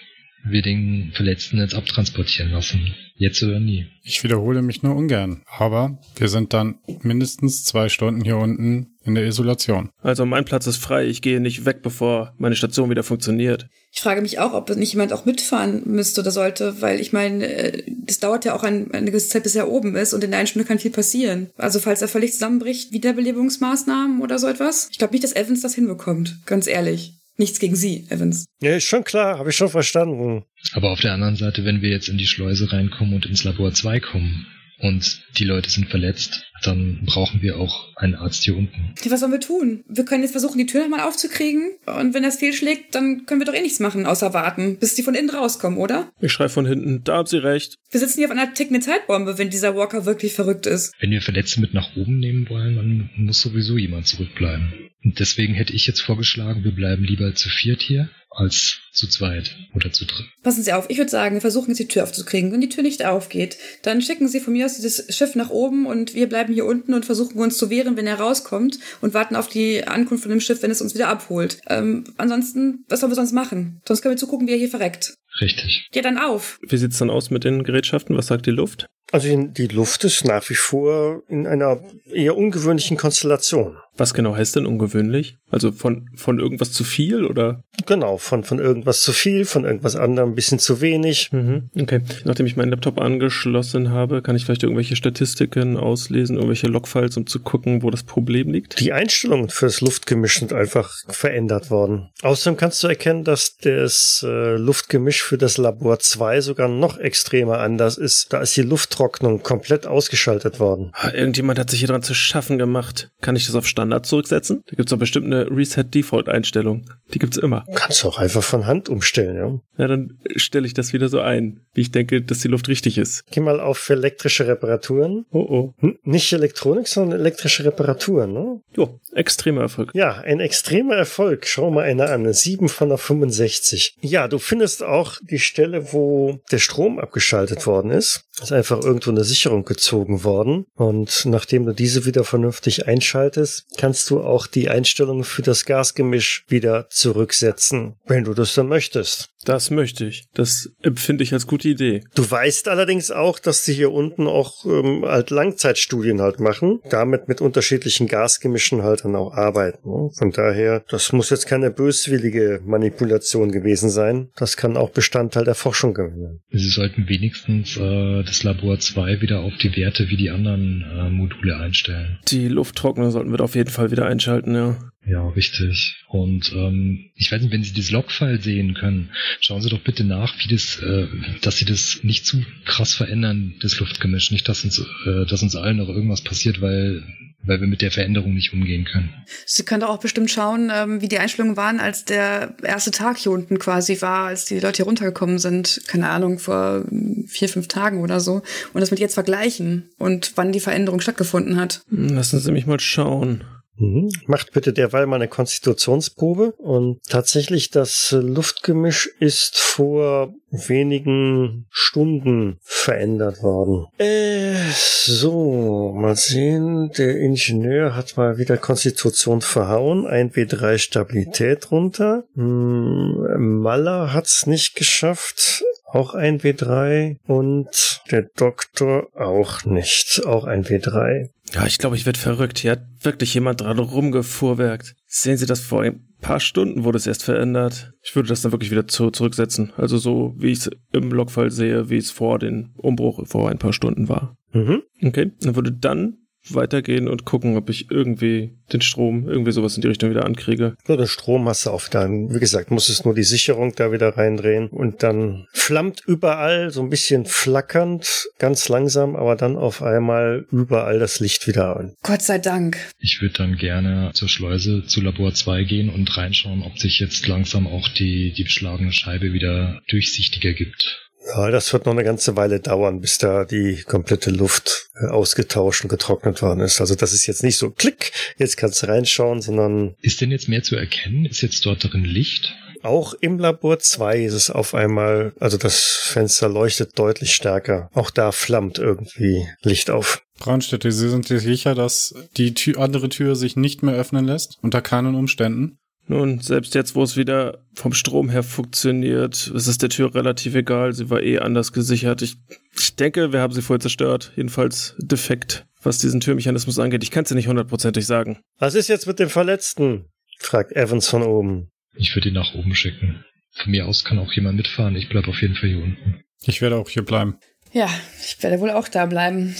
wir den Verletzten jetzt abtransportieren lassen. Jetzt oder nie. Ich wiederhole mich nur ungern, aber wir sind dann mindestens zwei Stunden hier unten in der Isolation. Also mein Platz ist frei, ich gehe nicht weg, bevor meine Station wieder funktioniert. Ich frage mich auch, ob nicht jemand auch mitfahren müsste oder sollte, weil ich meine, äh, das dauert ja auch ein, eine gewisse Zeit, bis er oben ist und in der einen Stunde kann viel passieren. Also falls er völlig zusammenbricht, Wiederbelebungsmaßnahmen oder so etwas. Ich glaube nicht, dass Evans das hinbekommt, ganz ehrlich. Nichts gegen Sie, Evans. Ja, ist schon klar, habe ich schon verstanden. Aber auf der anderen Seite, wenn wir jetzt in die Schleuse reinkommen und ins Labor 2 kommen und die Leute sind verletzt, dann brauchen wir auch einen Arzt hier unten. Was sollen wir tun? Wir können jetzt versuchen, die Tür nochmal aufzukriegen. Und wenn das fehlschlägt, dann können wir doch eh nichts machen, außer warten, bis die von innen rauskommen, oder? Ich schreibe von hinten, da haben Sie recht. Wir sitzen hier auf einer tickenden Zeitbombe, wenn dieser Walker wirklich verrückt ist. Wenn wir Verletzte mit nach oben nehmen wollen, dann muss sowieso jemand zurückbleiben. Und deswegen hätte ich jetzt vorgeschlagen, wir bleiben lieber zu viert hier als zu zweit oder zu dritt. Passen Sie auf, ich würde sagen, wir versuchen jetzt die Tür aufzukriegen. Wenn die Tür nicht aufgeht, dann schicken Sie von mir aus dieses Schiff nach oben und wir bleiben hier unten und versuchen uns zu wehren, wenn er rauskommt und warten auf die Ankunft von dem Schiff, wenn es uns wieder abholt. Ähm, ansonsten, was sollen wir sonst machen? Sonst können wir zugucken, wie er hier verreckt. Richtig. Ja, dann auf. Wie sieht's dann aus mit den Gerätschaften? Was sagt die Luft? Also die Luft ist nach wie vor in einer eher ungewöhnlichen Konstellation. Was genau heißt denn ungewöhnlich? Also von, von irgendwas zu viel oder? Genau, von, von irgendwas zu viel, von irgendwas anderem ein bisschen zu wenig. Mhm, okay. Nachdem ich meinen Laptop angeschlossen habe, kann ich vielleicht irgendwelche Statistiken auslesen, irgendwelche Logfiles, um zu gucken, wo das Problem liegt? Die Einstellungen für das Luftgemisch sind einfach verändert worden. Außerdem kannst du erkennen, dass das äh, Luftgemisch für das Labor 2 sogar noch extremer anders ist. Da ist die Lufttrocknung komplett ausgeschaltet worden. Ah, Irgendjemand hat sich hier dran zu schaffen gemacht. Kann ich das auf Standard zurücksetzen? Da gibt's doch bestimmt eine Reset-Default-Einstellung. Die gibt's immer. Kannst du auch einfach von Hand umstellen, ja. Ja, dann stelle ich das wieder so ein, wie ich denke, dass die Luft richtig ist. Geh mal auf elektrische Reparaturen. Oh oh. Hm, Nicht Elektronik, sondern elektrische Reparaturen, ne? Jo, extremer Erfolg. Ja, ein extremer Erfolg. Schau mal einer an. 7 von der 65. Ja, du findest auch die Stelle, wo der Strom abgeschaltet worden ist. Ist einfach irgendwo eine Sicherung gezogen worden. Und nachdem du diese wieder vernünftig einschaltest, kannst du auch die Einstellungen für das Gasgemisch wieder zurücksetzen, wenn du das dann möchtest. Das möchte ich. Das empfinde ich als gute Idee. Du weißt allerdings auch, dass sie hier unten auch ähm, halt Langzeitstudien halt machen, damit mit unterschiedlichen Gasgemischen halt dann auch arbeiten. Ne? Von daher, das muss jetzt keine böswillige Manipulation gewesen sein. Das kann auch Bestandteil der Forschung gewesen sein. Sie sollten wenigstens äh, das Labor 2 wieder auf die Werte wie die anderen äh, Module einstellen. Die Lufttrockner sollten wir auf jeden Fall wieder einschalten, ja. Ja, richtig. Und ähm, ich weiß nicht, wenn Sie das Logfile sehen können, schauen Sie doch bitte nach, wie das, äh, dass Sie das nicht zu krass verändern, das Luftgemisch. Nicht, dass uns, äh, dass uns allen noch irgendwas passiert, weil weil wir mit der Veränderung nicht umgehen können. Sie können doch auch bestimmt schauen, ähm, wie die Einstellungen waren, als der erste Tag hier unten quasi war, als die Leute hier runtergekommen sind. Keine Ahnung, vor vier, fünf Tagen oder so. Und das mit jetzt vergleichen und wann die Veränderung stattgefunden hat. Hm, Lassen Sie mich mal schauen. Mhm. Macht bitte derweil mal eine Konstitutionsprobe. Und tatsächlich, das Luftgemisch ist vor wenigen Stunden verändert worden. Äh, so, mal sehen. Der Ingenieur hat mal wieder Konstitution verhauen. 1W3 Stabilität runter. Hm, Maller hat's nicht geschafft. Auch ein W3 und der Doktor auch nicht. Auch ein W3. Ja, ich glaube, ich werde verrückt. Hier hat wirklich jemand dran rumgefuhrwerkt. Sehen Sie das vor ein paar Stunden wurde es erst verändert. Ich würde das dann wirklich wieder zu, zurücksetzen. Also so, wie ich es im Logfile sehe, wie es vor den Umbruch vor ein paar Stunden war. Mhm. Okay, dann würde dann weitergehen und gucken, ob ich irgendwie den Strom, irgendwie sowas in die Richtung wieder ankriege. Nur den Strom hast du auf dann, wie gesagt, musstest nur die Sicherung da wieder reindrehen und dann flammt überall so ein bisschen flackernd, ganz langsam, aber dann auf einmal überall das Licht wieder an. Gott sei Dank. Ich würde dann gerne zur Schleuse zu Labor 2 gehen und reinschauen, ob sich jetzt langsam auch die, die beschlagene Scheibe wieder durchsichtiger gibt. Ja, das wird noch eine ganze Weile dauern, bis da die komplette Luft äh, ausgetauscht und getrocknet worden ist. Also das ist jetzt nicht so klick, jetzt kannst du reinschauen, sondern Ist denn jetzt mehr zu erkennen? Ist jetzt dort drin Licht? auch im Labor 2 ist es auf einmal, also das Fenster leuchtet deutlich stärker. Auch da flammt irgendwie Licht auf. Braunstädte, Sie sind sich sicher, dass die Tür, andere Tür sich nicht mehr öffnen lässt? Unter keinen Umständen? Nun, selbst jetzt, wo es wieder vom Strom her funktioniert, ist es der Tür relativ egal. Sie war eh anders gesichert. Ich, ich denke, wir haben sie voll zerstört. Jedenfalls defekt, was diesen Türmechanismus angeht. Ich kann es dir nicht hundertprozentig sagen. Was ist jetzt mit dem Verletzten? fragt Evans von oben. Ich würde ihn nach oben schicken. Von mir aus kann auch jemand mitfahren. Ich bleib auf jeden Fall hier unten. Ich werde auch hier bleiben. Ja, ich werde wohl auch da bleiben.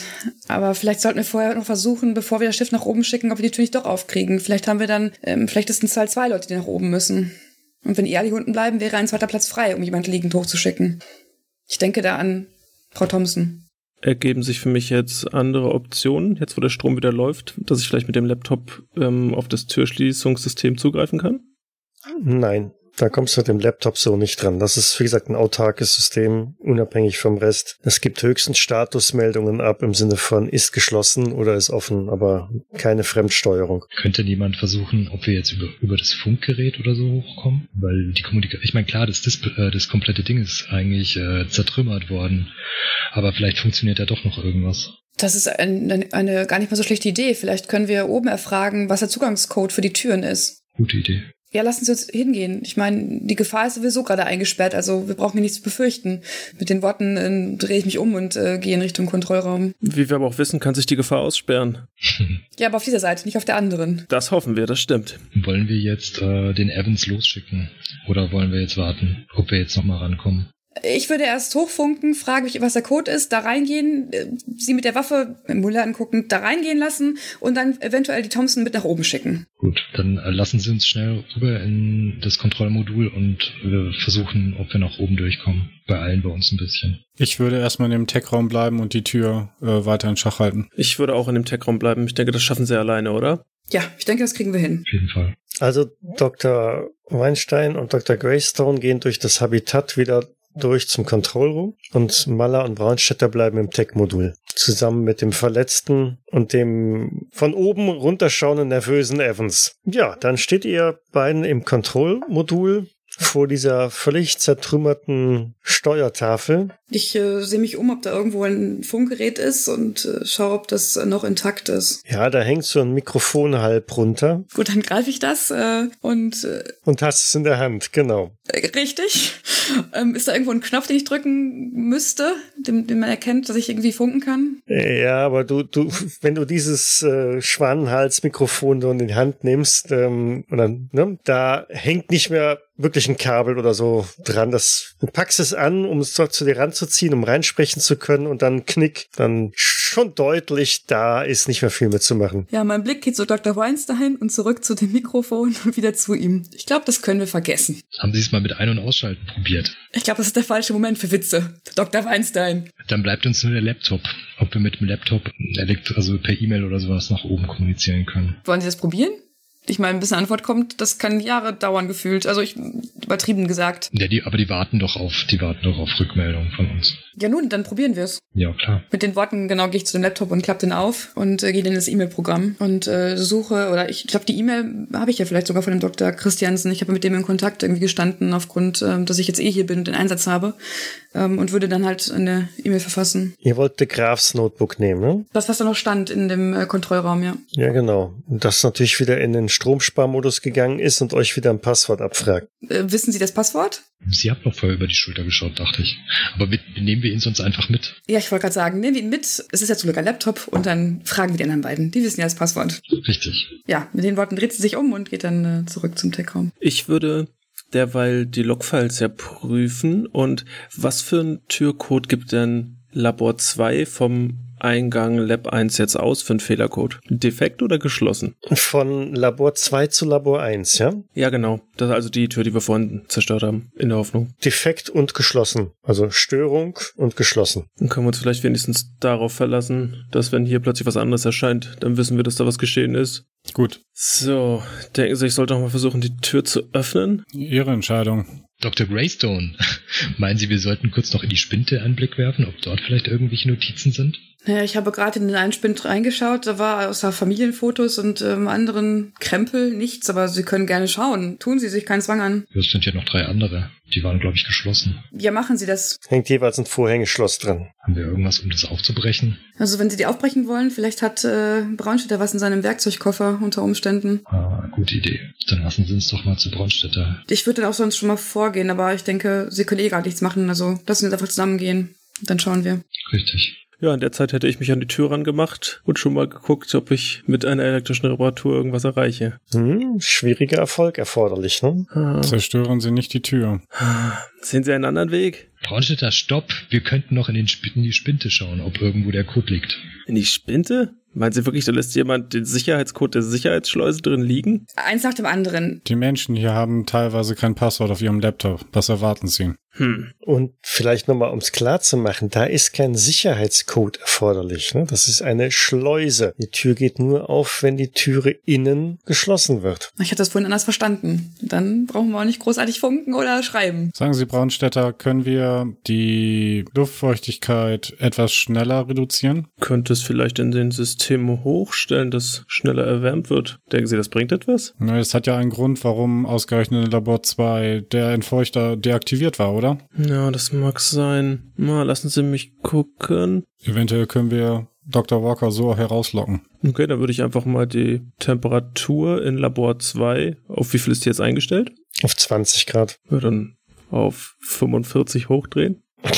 Aber vielleicht sollten wir vorher noch versuchen, bevor wir das Schiff nach oben schicken, ob wir die Tür nicht doch aufkriegen. Vielleicht haben wir dann, ähm, vielleicht ist es Zahl zwei Leute, die nach oben müssen. Und wenn ihr alle hier unten bleiben, wäre ein zweiter Platz frei, um jemanden liegend hochzuschicken. Ich denke da an Frau Thompson. Ergeben sich für mich jetzt andere Optionen, jetzt wo der Strom wieder läuft, dass ich vielleicht mit dem Laptop ähm, auf das Türschließungssystem zugreifen kann? Nein, da kommst du mit dem Laptop so nicht dran. Das ist, wie gesagt, ein autarkes System, unabhängig vom Rest. Es gibt höchstens Statusmeldungen ab im Sinne von ist geschlossen oder ist offen, aber keine Fremdsteuerung. Könnte niemand versuchen, ob wir jetzt über, über das Funkgerät oder so hochkommen? Weil die Kommunikation, ich meine, klar, das, Display, äh, das komplette Ding ist eigentlich äh, zertrümmert worden, aber vielleicht funktioniert ja doch noch irgendwas. Das ist ein, eine, eine gar nicht mal so schlechte Idee. Vielleicht können wir oben erfragen, was der Zugangscode für die Türen ist. Gute Idee. Ja, lassen Sie uns hingehen. Ich meine, die Gefahr ist sowieso gerade eingesperrt, also wir brauchen hier nichts zu befürchten. Mit den Worten äh, drehe ich mich um und äh, gehe in Richtung Kontrollraum. Wie wir aber auch wissen, kann sich die Gefahr aussperren. ja, aber auf dieser Seite, nicht auf der anderen. Das hoffen wir, das stimmt. Wollen wir jetzt äh, den Evans losschicken? Oder wollen wir jetzt warten, ob wir jetzt nochmal rankommen? Ich würde erst hochfunken, frage mich, was der Code ist, da reingehen, äh, sie mit der Waffe im Muller angucken, da reingehen lassen und dann eventuell die Thompson mit nach oben schicken. Gut, dann äh, lassen Sie uns schnell rüber in das Kontrollmodul und wir versuchen, ob wir nach oben durchkommen. Beeilen wir uns ein bisschen. Ich würde erstmal in dem Tech-Raum bleiben und die Tür äh, weiter in Schach halten. Ich würde auch in dem Tech-Raum bleiben. Ich denke, das schaffen Sie alleine, oder? Ja, ich denke, das kriegen wir hin. Auf jeden Fall. Also Dr. Weinstein und Dr. Greystone gehen durch das Habitat wieder durch zum Kontrollraum und Maller und Braunstädter bleiben im Tech-Modul. Zusammen mit dem Verletzten und dem von oben runterschauenden nervösen Evans. Ja, dann steht ihr beiden im Kontrollmodul vor dieser völlig zertrümmerten Steuertafel. Ich äh, sehe mich um, ob da irgendwo ein Funkgerät ist und äh, schaue, ob das noch intakt ist. Ja, da hängt so ein Mikrofon halb runter. Gut, dann greife ich das äh, und. Äh, und hast es in der Hand, genau. Äh, richtig. Ähm, ist da irgendwo ein Knopf, den ich drücken müsste, den, den man erkennt, dass ich irgendwie funken kann? Ja, aber du, du, wenn du dieses äh, Schwanenhals-Mikrofon in die Hand nimmst, ähm, und dann, ne, da hängt nicht mehr wirklich ein Kabel oder so dran. Das, du packst es an, um es dort zu dir ranzuziehen, um reinsprechen zu können und dann Knick, dann schon deutlich, da ist nicht mehr viel mitzumachen. Ja, mein Blick geht zu Dr. Weinstein und zurück zu dem Mikrofon und wieder zu ihm. Ich glaube, das können wir vergessen. Haben Sie es mal mit Ein- und Ausschalten probiert? Ich glaube, das ist der falsche Moment für Witze. Dr. Weinstein. Dann bleibt uns nur der Laptop. Ob wir mit dem Laptop, also per E-Mail oder sowas nach oben kommunizieren können. Wollen Sie das probieren? Ich meine, bis eine Antwort kommt, das kann Jahre dauern gefühlt. Also ich übertrieben gesagt. Ja, die, aber die warten doch auf, die warten doch auf Rückmeldung von uns. Ja nun, dann probieren wir es. Ja, klar. Mit den Worten, genau, gehe ich zu dem Laptop und klappe den auf und äh, gehe in das E-Mail-Programm und äh, suche, oder ich glaube, die E-Mail habe ich ja vielleicht sogar von dem Dr. Christiansen. Ich habe mit dem in Kontakt irgendwie gestanden, aufgrund, äh, dass ich jetzt eh hier bin und den Einsatz habe ähm, und würde dann halt eine E-Mail verfassen. Ihr wollt de Grafs Notebook nehmen, ne? Das, was da noch stand in dem äh, Kontrollraum, ja. Ja, genau. Und das natürlich wieder in den Stromsparmodus gegangen ist und euch wieder ein Passwort abfragt. Äh, wissen Sie das Passwort? Sie hat noch vorher über die Schulter geschaut, dachte ich. Aber mit, nehmen wir ihn sonst einfach mit? Ja, ich wollte gerade sagen, nehmen wir ihn mit. Es ist ja zum Glück ein Laptop und dann fragen wir die anderen beiden. Die wissen ja das Passwort. Richtig. Ja, mit den Worten dreht sie sich um und geht dann äh, zurück zum Tech-Raum. Ich würde derweil die Logfiles ja prüfen und was für ein Türcode gibt denn Labor 2 vom Eingang Lab 1 jetzt aus für einen Fehlercode? Defekt oder geschlossen? Von Labor 2 zu Labor 1, ja? Ja, genau. Das ist also die Tür, die wir vorhin zerstört haben, in der Hoffnung. Defekt und geschlossen. Also Störung und geschlossen. Dann können wir uns vielleicht wenigstens darauf verlassen, dass wenn hier plötzlich was anderes erscheint, dann wissen wir, dass da was geschehen ist. Gut. So, denken Sie, ich sollte noch mal versuchen, die Tür zu öffnen? Ihre Entscheidung. Dr. Greystone, meinen Sie, wir sollten kurz noch in die Spinte einen Blick werfen, ob dort vielleicht irgendwelche Notizen sind? Naja, ich habe gerade in den einen Spind reingeschaut, da war außer Familienfotos und ähm, anderen Krempel nichts, aber Sie können gerne schauen. Tun Sie sich keinen Zwang an. Es sind ja noch drei andere. Die waren, glaube ich, geschlossen. Ja, machen Sie das. Hängt jeweils ein Vorhängeschloss dran. Haben wir irgendwas, um das aufzubrechen? Also, wenn Sie die aufbrechen wollen, vielleicht hat äh, Braunstädter was in seinem Werkzeugkoffer unter Umständen. Ah, gute Idee. Dann lassen Sie uns doch mal zu Braunstädter. Ich würde auch sonst schon mal vorgehen, aber ich denke, Sie können eh gar nichts machen. Also, lassen Sie uns einfach zusammengehen. Dann schauen wir. Richtig. Ja, in der Zeit hätte ich mich an die Tür rangemacht und schon mal geguckt, ob ich mit einer elektrischen Reparatur irgendwas erreiche. Hm, schwieriger Erfolg erforderlich, ne? Ah. Zerstören Sie nicht die Tür. Sehen Sie einen anderen Weg? Braunstädter, stopp! Wir könnten noch in, den Sp in die Spinte schauen, ob irgendwo der Code liegt. In die Spinte? Meinen Sie wirklich, da lässt jemand den Sicherheitscode der Sicherheitsschleuse drin liegen? Eins nach dem anderen. Die Menschen hier haben teilweise kein Passwort auf ihrem Laptop. Was erwarten sie? Hm. Und vielleicht nochmal, um es klar zu machen, da ist kein Sicherheitscode erforderlich. Ne? Das ist eine Schleuse. Die Tür geht nur auf, wenn die Türe innen geschlossen wird. Ich hatte das vorhin anders verstanden. Dann brauchen wir auch nicht großartig funken oder schreiben. Sagen Sie, Braunstädter, können wir die Luftfeuchtigkeit etwas schneller reduzieren? Könnte es vielleicht in den Systemen hochstellen, dass schneller erwärmt wird? Denken Sie, das bringt etwas? Na, es hat ja einen Grund, warum ausgerechnet in Labor 2 der Entfeuchter deaktiviert war, oder? Ja, das mag sein. Na, lassen Sie mich gucken. Eventuell können wir Dr. Walker so herauslocken. Okay, dann würde ich einfach mal die Temperatur in Labor 2, auf wie viel ist die jetzt eingestellt? Auf 20 Grad. Ja, dann auf 45 hochdrehen.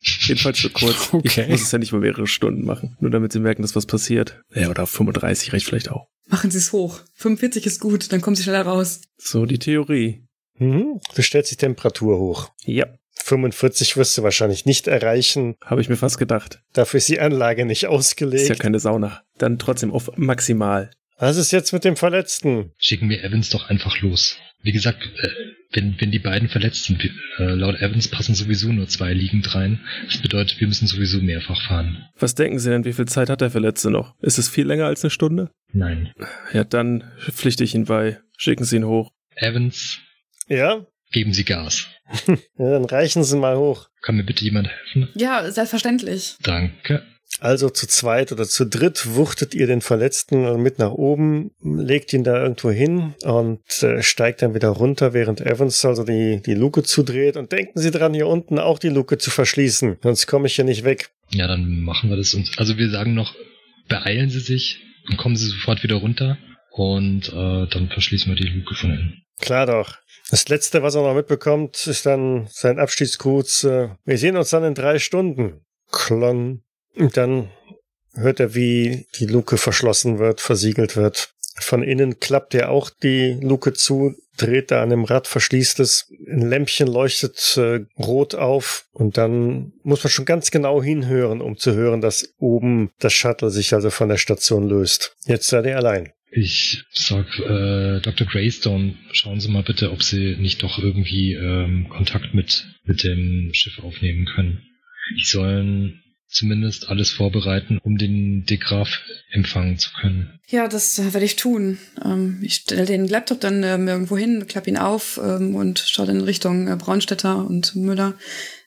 Jedenfalls für kurz. Okay. Ich muss es ja nicht mal mehrere Stunden machen. Nur damit sie merken, dass was passiert. Ja, oder auf 35 reicht vielleicht auch. Machen Sie es hoch. 45 ist gut, dann kommen Sie schneller raus. So die Theorie. Mhm. Du stellst die Temperatur hoch. Ja, 45 wirst du wahrscheinlich nicht erreichen. habe ich mir fast gedacht. Dafür ist die Anlage nicht Ist ja ausgelegt. keine Sauna. Dann trotzdem auf maximal. Was ist jetzt mit dem Verletzten? Schicken wir Evans doch einfach los. Wie gesagt, äh, wenn, wenn die beiden verletzt sind, äh, laut Evans passen sowieso nur zwei liegend rein. Das bedeutet, wir müssen sowieso mehrfach fahren. Was denken Sie denn, wie viel Zeit hat der Verletzte noch? Ist es viel länger als eine Stunde? Nein. Ja, dann pflichte ich ihn bei. Schicken Sie ihn hoch. Evans, Ja? geben Sie Gas. ja dann reichen Sie mal hoch. Kann mir bitte jemand helfen? Ja, selbstverständlich. Danke. Also zu zweit oder zu dritt wuchtet ihr den Verletzten mit nach oben, legt ihn da irgendwo hin und äh, steigt dann wieder runter, während Evans also die, die Luke zudreht. Und denken Sie dran, hier unten auch die Luke zu verschließen, sonst komme ich hier nicht weg. Ja, dann machen wir das uns. Also wir sagen noch, beeilen Sie sich und kommen Sie sofort wieder runter. Und äh, dann verschließen wir die Luke von innen. Klar doch. Das Letzte, was er noch mitbekommt, ist dann sein Abschiedsgruß. Äh, wir sehen uns dann in drei Stunden. Klong. Und dann hört er, wie die Luke verschlossen wird, versiegelt wird. Von innen klappt er auch die Luke zu, dreht da an dem Rad, verschließt es. Ein Lämpchen leuchtet äh, rot auf und dann muss man schon ganz genau hinhören, um zu hören, dass oben das Shuttle sich also von der Station löst. Jetzt seid ihr allein. Ich sag, äh, Dr. Greystone, schauen Sie mal bitte, ob Sie nicht doch irgendwie ähm, Kontakt mit, mit dem Schiff aufnehmen können. Die sollen zumindest alles vorbereiten, um den Degraf empfangen zu können. Ja, das äh, werde ich tun. Ähm, ich stelle den Laptop dann ähm, irgendwo hin, klappe ihn auf ähm, und schaue dann in Richtung äh, Braunstädter und Müller.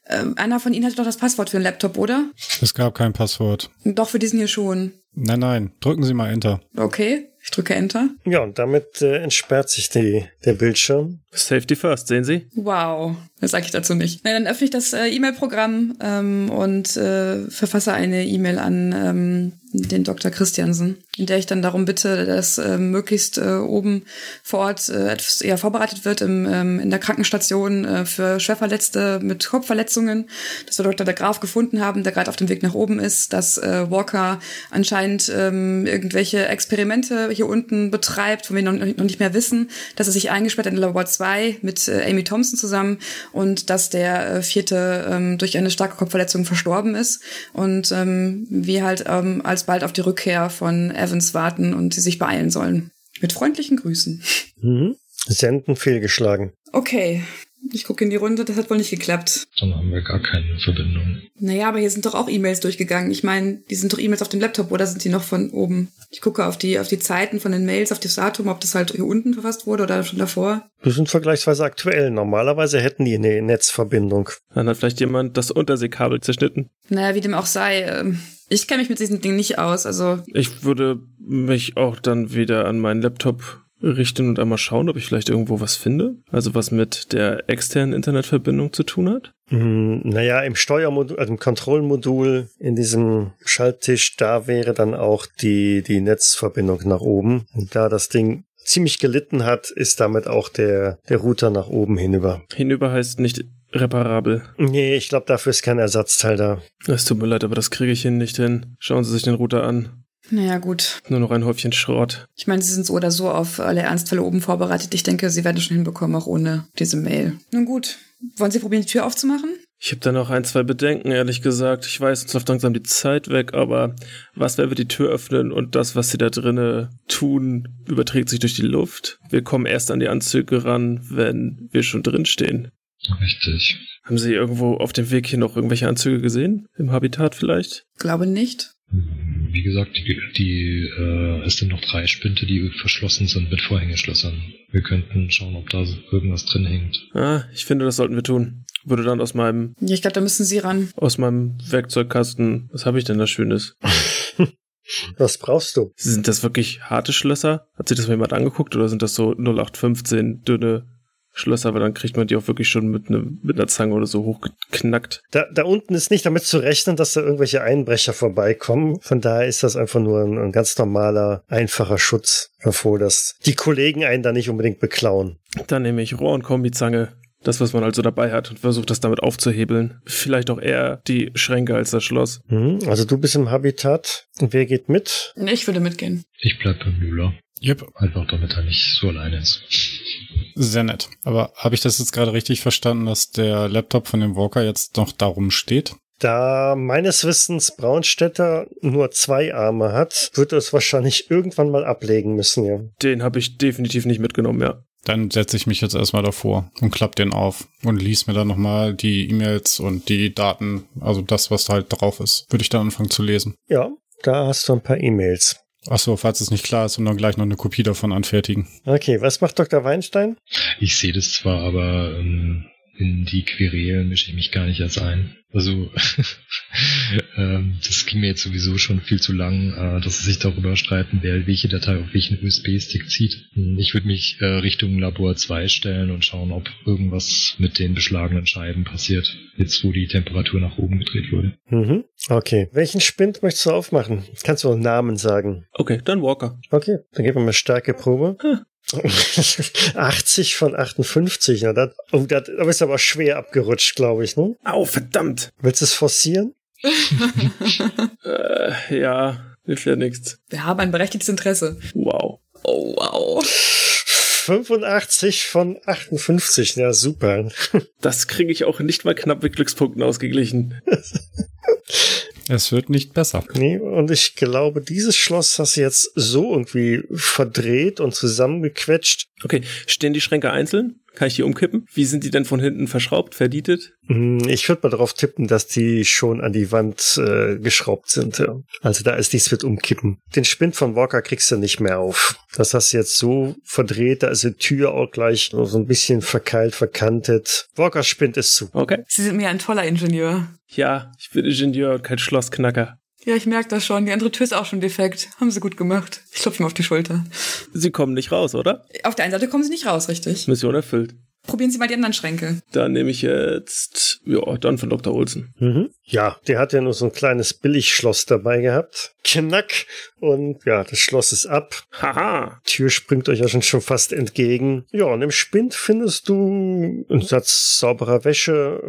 Ähm, einer von Ihnen hatte doch das Passwort für den Laptop, oder? Es gab kein Passwort. Doch, für diesen hier schon. Nein, nein. Drücken Sie mal Enter. Okay, ich drücke Enter. Ja, und damit äh, entsperrt sich die, der Bildschirm. Safety first, sehen Sie? Wow, das sage ich dazu nicht. Na, dann öffne ich das äh, E-Mail-Programm ähm, und äh, verfasse eine E-Mail an ähm, den Dr. Christiansen, in der ich dann darum bitte, dass äh, möglichst äh, oben vor Ort äh, etwas eher vorbereitet wird im, ähm, in der Krankenstation äh, für Schwerverletzte mit Kopfverletzungen, dass wir dort der Graf gefunden haben, der gerade auf dem Weg nach oben ist, dass äh, Walker anscheinend ähm, irgendwelche Experimente hier unten betreibt, von denen wir noch, noch nicht mehr wissen, dass er sich eingesperrt in Labor 2 mit äh, Amy Thompson zusammen und dass der äh, vierte ähm, durch eine starke Kopfverletzung verstorben ist und ähm, wir halt ähm, alsbald auf die Rückkehr von Evans warten und sie sich beeilen sollen. Mit freundlichen Grüßen. Mhm. Senden fehlgeschlagen. Okay, ich gucke in die Runde, das hat wohl nicht geklappt. Dann haben wir gar keine Verbindung. Naja, aber hier sind doch auch E-Mails durchgegangen. Ich meine, die sind doch E-Mails auf dem Laptop oder sind die noch von oben? Ich gucke auf die, auf die Zeiten von den Mails, auf das Datum, ob das halt hier unten verfasst wurde oder schon davor. Wir sind vergleichsweise aktuell. Normalerweise hätten die eine Netzverbindung. Dann hat vielleicht jemand das Unterseekabel zerschnitten. Naja, wie dem auch sei. ähm, Ich kenne mich mit diesem Ding nicht aus. Also, Ich würde mich auch dann wieder an meinen Laptop richten und einmal schauen, ob ich vielleicht irgendwo was finde. Also was mit der externen Internetverbindung zu tun hat. Hm, naja, im Steuermodul, also im Kontrollmodul in diesem Schalttisch, da wäre dann auch die, die Netzverbindung nach oben. Und da das Ding ziemlich gelitten hat, ist damit auch der, der Router nach oben hinüber. Hinüber heißt nicht reparabel. Nee, ich glaube, dafür ist kein Ersatzteil da. Es tut mir leid, aber das kriege ich hin nicht hin. Schauen Sie sich den Router an. Naja, gut. Nur noch ein Häufchen Schrott. Ich meine, sie sind so oder so auf alle Ernstfälle oben vorbereitet. Ich denke, sie werden es schon hinbekommen, auch ohne diese Mail. Nun gut. Wollen Sie probieren, die Tür aufzumachen? Ich habe da noch ein, zwei Bedenken, ehrlich gesagt. Ich weiß, uns läuft langsam die Zeit weg, aber was, wenn wir die Tür öffnen und das, was sie da drinnen tun, überträgt sich durch die Luft? Wir kommen erst an die Anzüge ran, wenn wir schon drinstehen. Richtig. Haben Sie irgendwo auf dem Weg hier noch irgendwelche Anzüge gesehen? Im Habitat vielleicht? Glaube nicht. Wie gesagt, die, die äh, es sind noch drei Spinte, die verschlossen sind mit Vorhängeschlössern. Wir könnten schauen, ob da irgendwas drin hängt. Ah, ich finde, das sollten wir tun. Würde dann aus meinem, Ja, ich glaube, da müssen Sie ran. aus meinem Werkzeugkasten, was habe ich denn da Schönes? Was brauchst du? Sind das wirklich harte Schlösser? Hat sich das mal jemand angeguckt oder sind das so 0815 dünne Schlösser? Weil dann kriegt man die auch wirklich schon mit, ne, mit einer Zange oder so hochgeknackt. Da, da unten ist nicht damit zu rechnen, dass da irgendwelche Einbrecher vorbeikommen. Von daher ist das einfach nur ein, ein ganz normaler, einfacher Schutz davor, dass die Kollegen einen da nicht unbedingt beklauen. Dann nehme ich Rohr und Kombizange. Das, was man also dabei hat und versucht das damit aufzuhebeln. Vielleicht auch eher die Schränke als das Schloss. Mhm, Also du bist im Habitat. Wer geht mit? Ich würde mitgehen. Ich bleib beim Müller. Yep, Einfach damit er nicht so alleine ist. Sehr nett. Aber habe ich das jetzt gerade richtig verstanden, dass der Laptop von dem Walker jetzt noch darum steht? Da meines Wissens Braunstädter nur zwei Arme hat, wird er es wahrscheinlich irgendwann mal ablegen müssen, ja. Den habe ich definitiv nicht mitgenommen, ja. Dann setze ich mich jetzt erstmal davor und klapp den auf und lies mir dann nochmal die E-Mails und die Daten, also das, was da halt drauf ist, würde ich dann anfangen zu lesen. Ja, da hast du ein paar E-Mails. Achso, falls es nicht klar ist und dann gleich noch eine Kopie davon anfertigen. Okay, was macht Dr. Weinstein? Ich sehe das zwar, aber ähm, in die Querelen mische ich mich gar nicht erst ein. Also ähm, das ging mir jetzt sowieso schon viel zu lang, äh, dass sie sich darüber streiten, wer welche Datei auf welchen USB-Stick zieht. Hm, Ich würde mich äh, Richtung Labor 2 stellen und schauen, ob irgendwas mit den beschlagenen Scheiben passiert, jetzt wo die Temperatur nach oben gedreht wurde. Mhm. Okay. Welchen Spind möchtest du aufmachen? Kannst du einen Namen sagen? Okay, dann Walker. Okay, dann geben wir mal Stärkeprobe. 80 von 58. Na, das, oh, das, da bist du aber schwer abgerutscht, glaube ich, ne? Au, verdammt! Willst du es forcieren? Äh, ja, hilft ja nichts. Wir haben ein berechtigtes Interesse. Wow. Oh, wow. 85 von 58. Ja, super. Das kriege ich auch nicht mal knapp mit Glückspunkten ausgeglichen. Es wird nicht besser. Nee, und ich glaube, dieses Schloss hast du jetzt so irgendwie verdreht und zusammengequetscht. Okay, stehen die Schränke einzeln? Kann ich die umkippen? Wie sind die denn von hinten verschraubt, verdietet? Hm, Ich würde mal darauf tippen, dass die schon an die Wand äh, geschraubt sind. Ja. Also da ist nichts mit umkippen. Den Spind von Walker kriegst du nicht mehr auf. Das hast du jetzt so verdreht, da ist die Tür auch gleich so ein bisschen verkeilt, verkantet. Walkers Spind ist zu. Okay. Sie sind mir ein toller Ingenieur. Ja, ich bin Ingenieur und kein Schlossknacker. Ja, ich merke das schon. Die andere Tür ist auch schon defekt. Haben sie gut gemacht. Ich klopfe mir auf die Schulter. Sie kommen nicht raus, oder? Auf der einen Seite kommen sie nicht raus, richtig? Mission erfüllt. Probieren Sie mal die anderen Schränke. Dann nehme ich jetzt, ja, dann von Dr. Olsen. Mhm. Ja, der hat ja nur so ein kleines Billigschloss dabei gehabt. Knack. Und ja, das Schloss ist ab. Haha. Tür springt euch ja schon, schon fast entgegen. Ja, und im Spind findest du einen Satz sauberer Wäsche,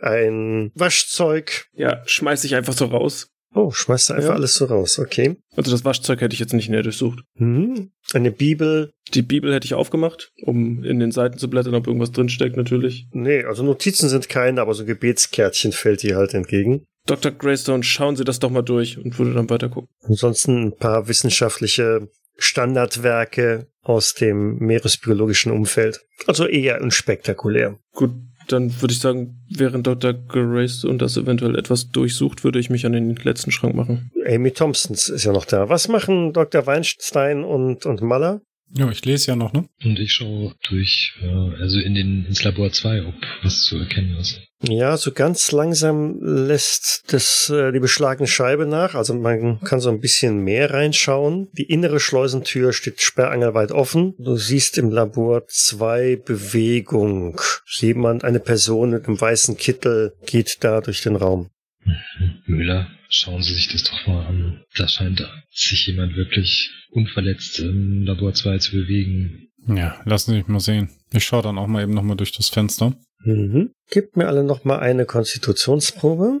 ein Waschzeug. Ja, schmeiß ich einfach so raus. Oh, schmeißt du einfach Ja. alles so raus, okay. Also das Waschzeug hätte ich jetzt nicht näher durchsucht. Mhm. Eine Bibel. Die Bibel hätte ich aufgemacht, um in den Seiten zu blättern, ob irgendwas drinsteckt natürlich. Nee, also Notizen sind keine, aber so Gebetskärtchen fällt dir halt entgegen. Dr. Greystone, schauen Sie das doch mal durch und würde dann weiter gucken. Ansonsten ein paar wissenschaftliche Standardwerke aus dem meeresbiologischen Umfeld. Also eher unspektakulär. Gut, dann würde ich sagen, während Dr. Greystone das eventuell etwas durchsucht, würde ich mich an den letzten Schrank machen. Amy Thompsons ist ja noch da. Was machen Dr. Weinstein und, und Maller? Ja, ich lese ja noch, ne? Und ich schaue durch, äh, also in den, ins Labor 2, ob was zu erkennen ist. Ja, so ganz langsam lässt das äh, die beschlagene Scheibe nach. Also man kann so ein bisschen mehr reinschauen. Die innere Schleusentür steht sperrangelweit offen. Du siehst im Labor zwei Bewegung. Jemand, eine Person mit einem weißen Kittel geht da durch den Raum. Mhm. Müller, schauen Sie sich das doch mal an. Da scheint sich jemand wirklich unverletzt im Labor 2 zu bewegen. Ja, lassen Sie mich mal sehen. Ich schaue dann auch mal eben nochmal durch das Fenster. Mhm. Gebt mir alle noch mal eine Konstitutionsprobe.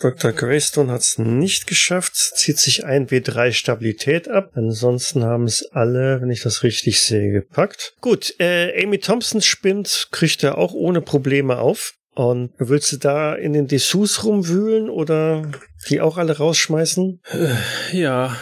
Dr. Greystone hat es nicht geschafft, zieht sich ein W3 Stabilität ab. Ansonsten haben es alle, wenn ich das richtig sehe, gepackt. Gut, äh, Amy Thompson spinnt, kriegt er auch ohne Probleme auf. Und willst du da in den Dessous rumwühlen oder die auch alle rausschmeißen? Ja,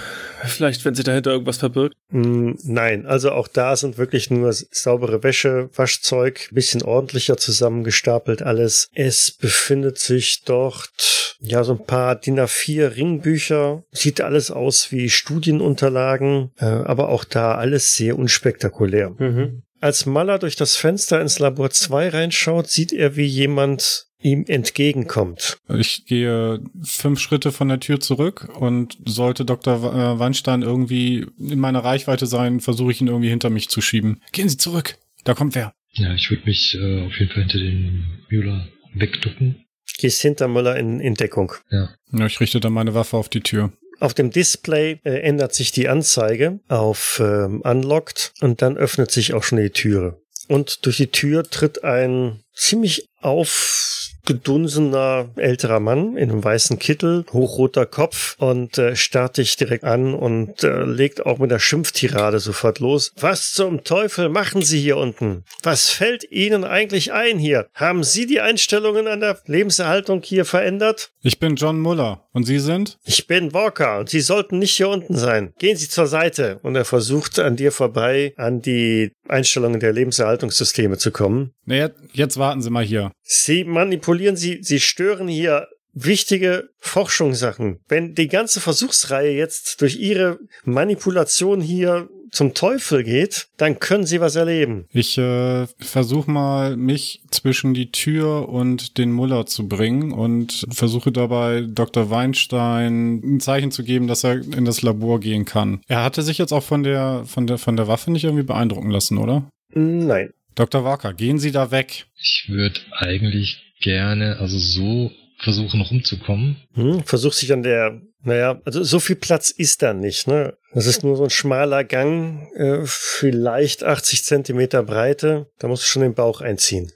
Vielleicht, wenn sich dahinter irgendwas verbirgt? Mm, nein, also auch da sind wirklich nur saubere Wäsche, Waschzeug, bisschen ordentlicher zusammengestapelt alles. Es befindet sich dort ja so ein paar DIN A4 Ringbücher. Sieht alles aus wie Studienunterlagen, äh, aber auch da alles sehr unspektakulär. Mhm. Als Maller durch das Fenster ins Labor 2 reinschaut, sieht er, wie jemand ihm entgegenkommt. Ich gehe fünf Schritte von der Tür zurück und sollte Dr. Äh, Weinstein irgendwie in meiner Reichweite sein, versuche ich ihn irgendwie hinter mich zu schieben. Gehen Sie zurück, da kommt wer. Ja, ich würde mich äh, auf jeden Fall hinter den Müller wegducken. Gehst hinter Müller in, in Deckung. Ja. ja. Ich richte dann meine Waffe auf die Tür. Auf dem Display äh, ändert sich die Anzeige auf ähm, Unlocked und dann öffnet sich auch schon die Türe. Und durch die Tür tritt ein ziemlich auf gedunsener älterer Mann in einem weißen Kittel, hochroter Kopf und äh, starrt dich direkt an und äh, legt auch mit der Schimpftirade sofort los. Was zum Teufel machen Sie hier unten? Was fällt Ihnen eigentlich ein hier? Haben Sie die Einstellungen an der Lebenserhaltung hier verändert? Ich bin John Muller. Und Sie sind? Ich bin Walker und Sie sollten nicht hier unten sein. Gehen Sie zur Seite. Und er versucht an dir vorbei an die Einstellungen der Lebenserhaltungssysteme zu kommen. Nee, jetzt warten Sie mal hier. Sie manipulieren, Sie, Sie stören hier wichtige Forschungssachen. Wenn die ganze Versuchsreihe jetzt durch Ihre Manipulation hier zum Teufel geht, dann können Sie was erleben. Ich äh, versuche mal, mich zwischen die Tür und den Muller zu bringen und versuche dabei Dr. Weinstein ein Zeichen zu geben, dass er in das Labor gehen kann. Er hatte sich jetzt auch von der, von der, von der Waffe nicht irgendwie beeindrucken lassen, oder? Nein. Dr. Walker, gehen Sie da weg. Ich würde eigentlich gerne, also so versuchen rumzukommen. Hm, versuch sich an der, naja, also so viel Platz ist da nicht, ne? Das ist nur so ein schmaler Gang, äh, vielleicht 80 Zentimeter Breite. Da musst du schon den Bauch einziehen.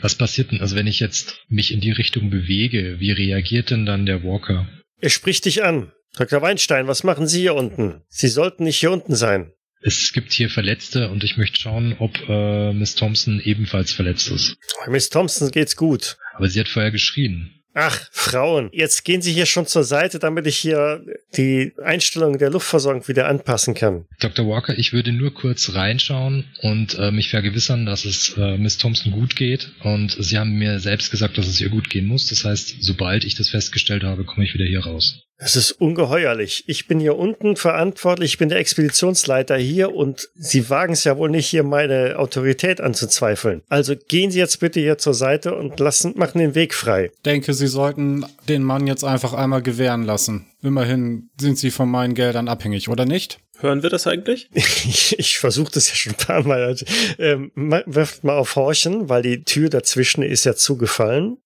Was passiert denn, also wenn ich jetzt mich in die Richtung bewege, wie reagiert denn dann der Walker? Er spricht dich an. Dr. Weinstein, was machen Sie hier unten? Sie sollten nicht hier unten sein. Es gibt hier Verletzte und ich möchte schauen, ob äh, Miss Thompson ebenfalls verletzt ist. Miss Thompson geht's gut. Aber sie hat vorher geschrien. Ach, Frauen, jetzt gehen Sie hier schon zur Seite, damit ich hier die Einstellung der Luftversorgung wieder anpassen kann. Dr. Walker, ich würde nur kurz reinschauen und äh, mich vergewissern, dass es äh, Miss Thompson gut geht. Und Sie haben mir selbst gesagt, dass es ihr gut gehen muss. Das heißt, sobald ich das festgestellt habe, komme ich wieder hier raus. Es ist ungeheuerlich. Ich bin hier unten verantwortlich, ich bin der Expeditionsleiter hier und Sie wagen es ja wohl nicht, hier meine Autorität anzuzweifeln. Also gehen Sie jetzt bitte hier zur Seite und lassen, machen den Weg frei. Denke, Sie sollten den Mann jetzt einfach einmal gewähren lassen. Immerhin sind Sie von meinen Geldern abhängig, oder nicht? Hören wir das eigentlich? ich ich versuche das ja schon ein paar Mal. Ähm, wirft mal auf Horchen, weil die Tür dazwischen ist ja zugefallen.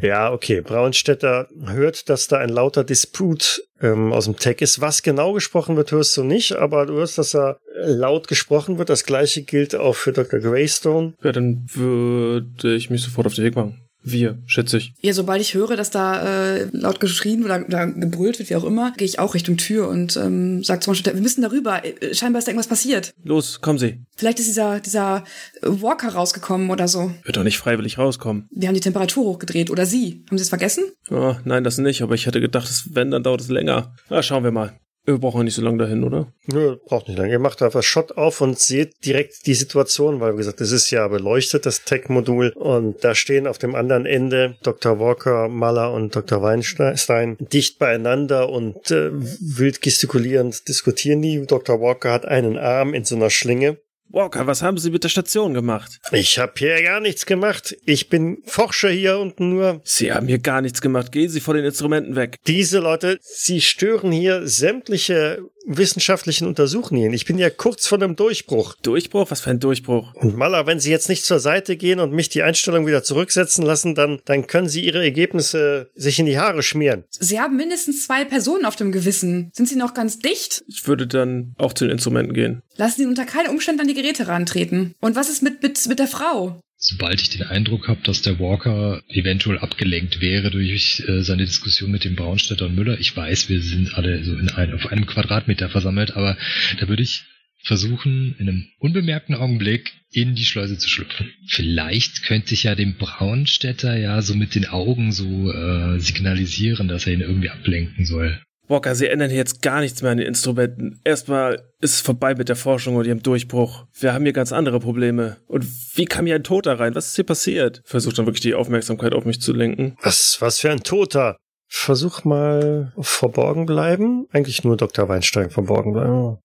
Ja, okay. Braunstädter hört, dass da ein lauter Disput ähm, aus dem Tech ist. Was genau gesprochen wird, hörst du nicht, aber du hörst, dass da laut gesprochen wird. Das gleiche gilt auch für Dr. Greystone. Ja, dann würde ich mich sofort auf den Weg machen. Wir, schätze ich. Ja, sobald ich höre, dass da äh, laut geschrien oder, oder gebrüllt wird, wie auch immer, gehe ich auch Richtung Tür und ähm, sage zum Beispiel, wir müssen darüber. Äh, scheinbar ist da irgendwas passiert. Los, kommen Sie. Vielleicht ist dieser, dieser Walker rausgekommen oder so. Wird doch nicht freiwillig rauskommen. Wir haben die Temperatur hochgedreht. Oder Sie. Haben Sie es vergessen? Oh, nein, das nicht. Aber ich hätte gedacht, wenn, dann dauert es länger. Na, schauen wir mal. Wir brauchen nicht so lange dahin, oder? Nö, braucht nicht lange. Ihr macht einfach Shot auf und seht direkt die Situation, weil, wie gesagt, es ist ja beleuchtet, das Tech-Modul. Und da stehen auf dem anderen Ende Dr. Walker, Maller und Dr. Weinstein dicht beieinander und äh, wild gestikulierend diskutieren die. Dr. Walker hat einen Arm in so einer Schlinge Walker, was haben Sie mit der Station gemacht? Ich habe hier gar nichts gemacht. Ich bin Forscher hier unten nur. Sie haben hier gar nichts gemacht. Gehen Sie vor den Instrumenten weg. Diese Leute, sie stören hier sämtliche wissenschaftlichen Untersuchungen. Ich bin ja kurz vor einem Durchbruch. Durchbruch? Was für ein Durchbruch? Und Maler, wenn Sie jetzt nicht zur Seite gehen und mich die Einstellung wieder zurücksetzen lassen, dann, dann können Sie Ihre Ergebnisse sich in die Haare schmieren. Sie haben mindestens zwei Personen auf dem Gewissen. Sind Sie noch ganz dicht? Ich würde dann auch zu den Instrumenten gehen. Lassen Sie unter keinen Umständen an die Geräte rantreten. Und was ist mit, mit, mit der Frau? Sobald ich den Eindruck habe, dass der Walker eventuell abgelenkt wäre durch äh, seine Diskussion mit dem Braunstädter und Müller, ich weiß, wir sind alle so in ein, auf einem Quadratmeter versammelt, aber da würde ich versuchen, in einem unbemerkten Augenblick in die Schleuse zu schlüpfen. Vielleicht könnte ich ja dem Braunstädter ja so mit den Augen so äh, signalisieren, dass er ihn irgendwie ablenken soll. Walker, Sie ändern jetzt gar nichts mehr an den Instrumenten. Erstmal ist es vorbei mit der Forschung und Ihrem Durchbruch. Wir haben hier ganz andere Probleme. Und wie kam hier ein Toter rein? Was ist hier passiert? Versucht dann wirklich die Aufmerksamkeit auf mich zu lenken. Was, was für ein Toter? Versuch mal verborgen bleiben. Eigentlich nur Dr. Weinstein verborgen bleiben.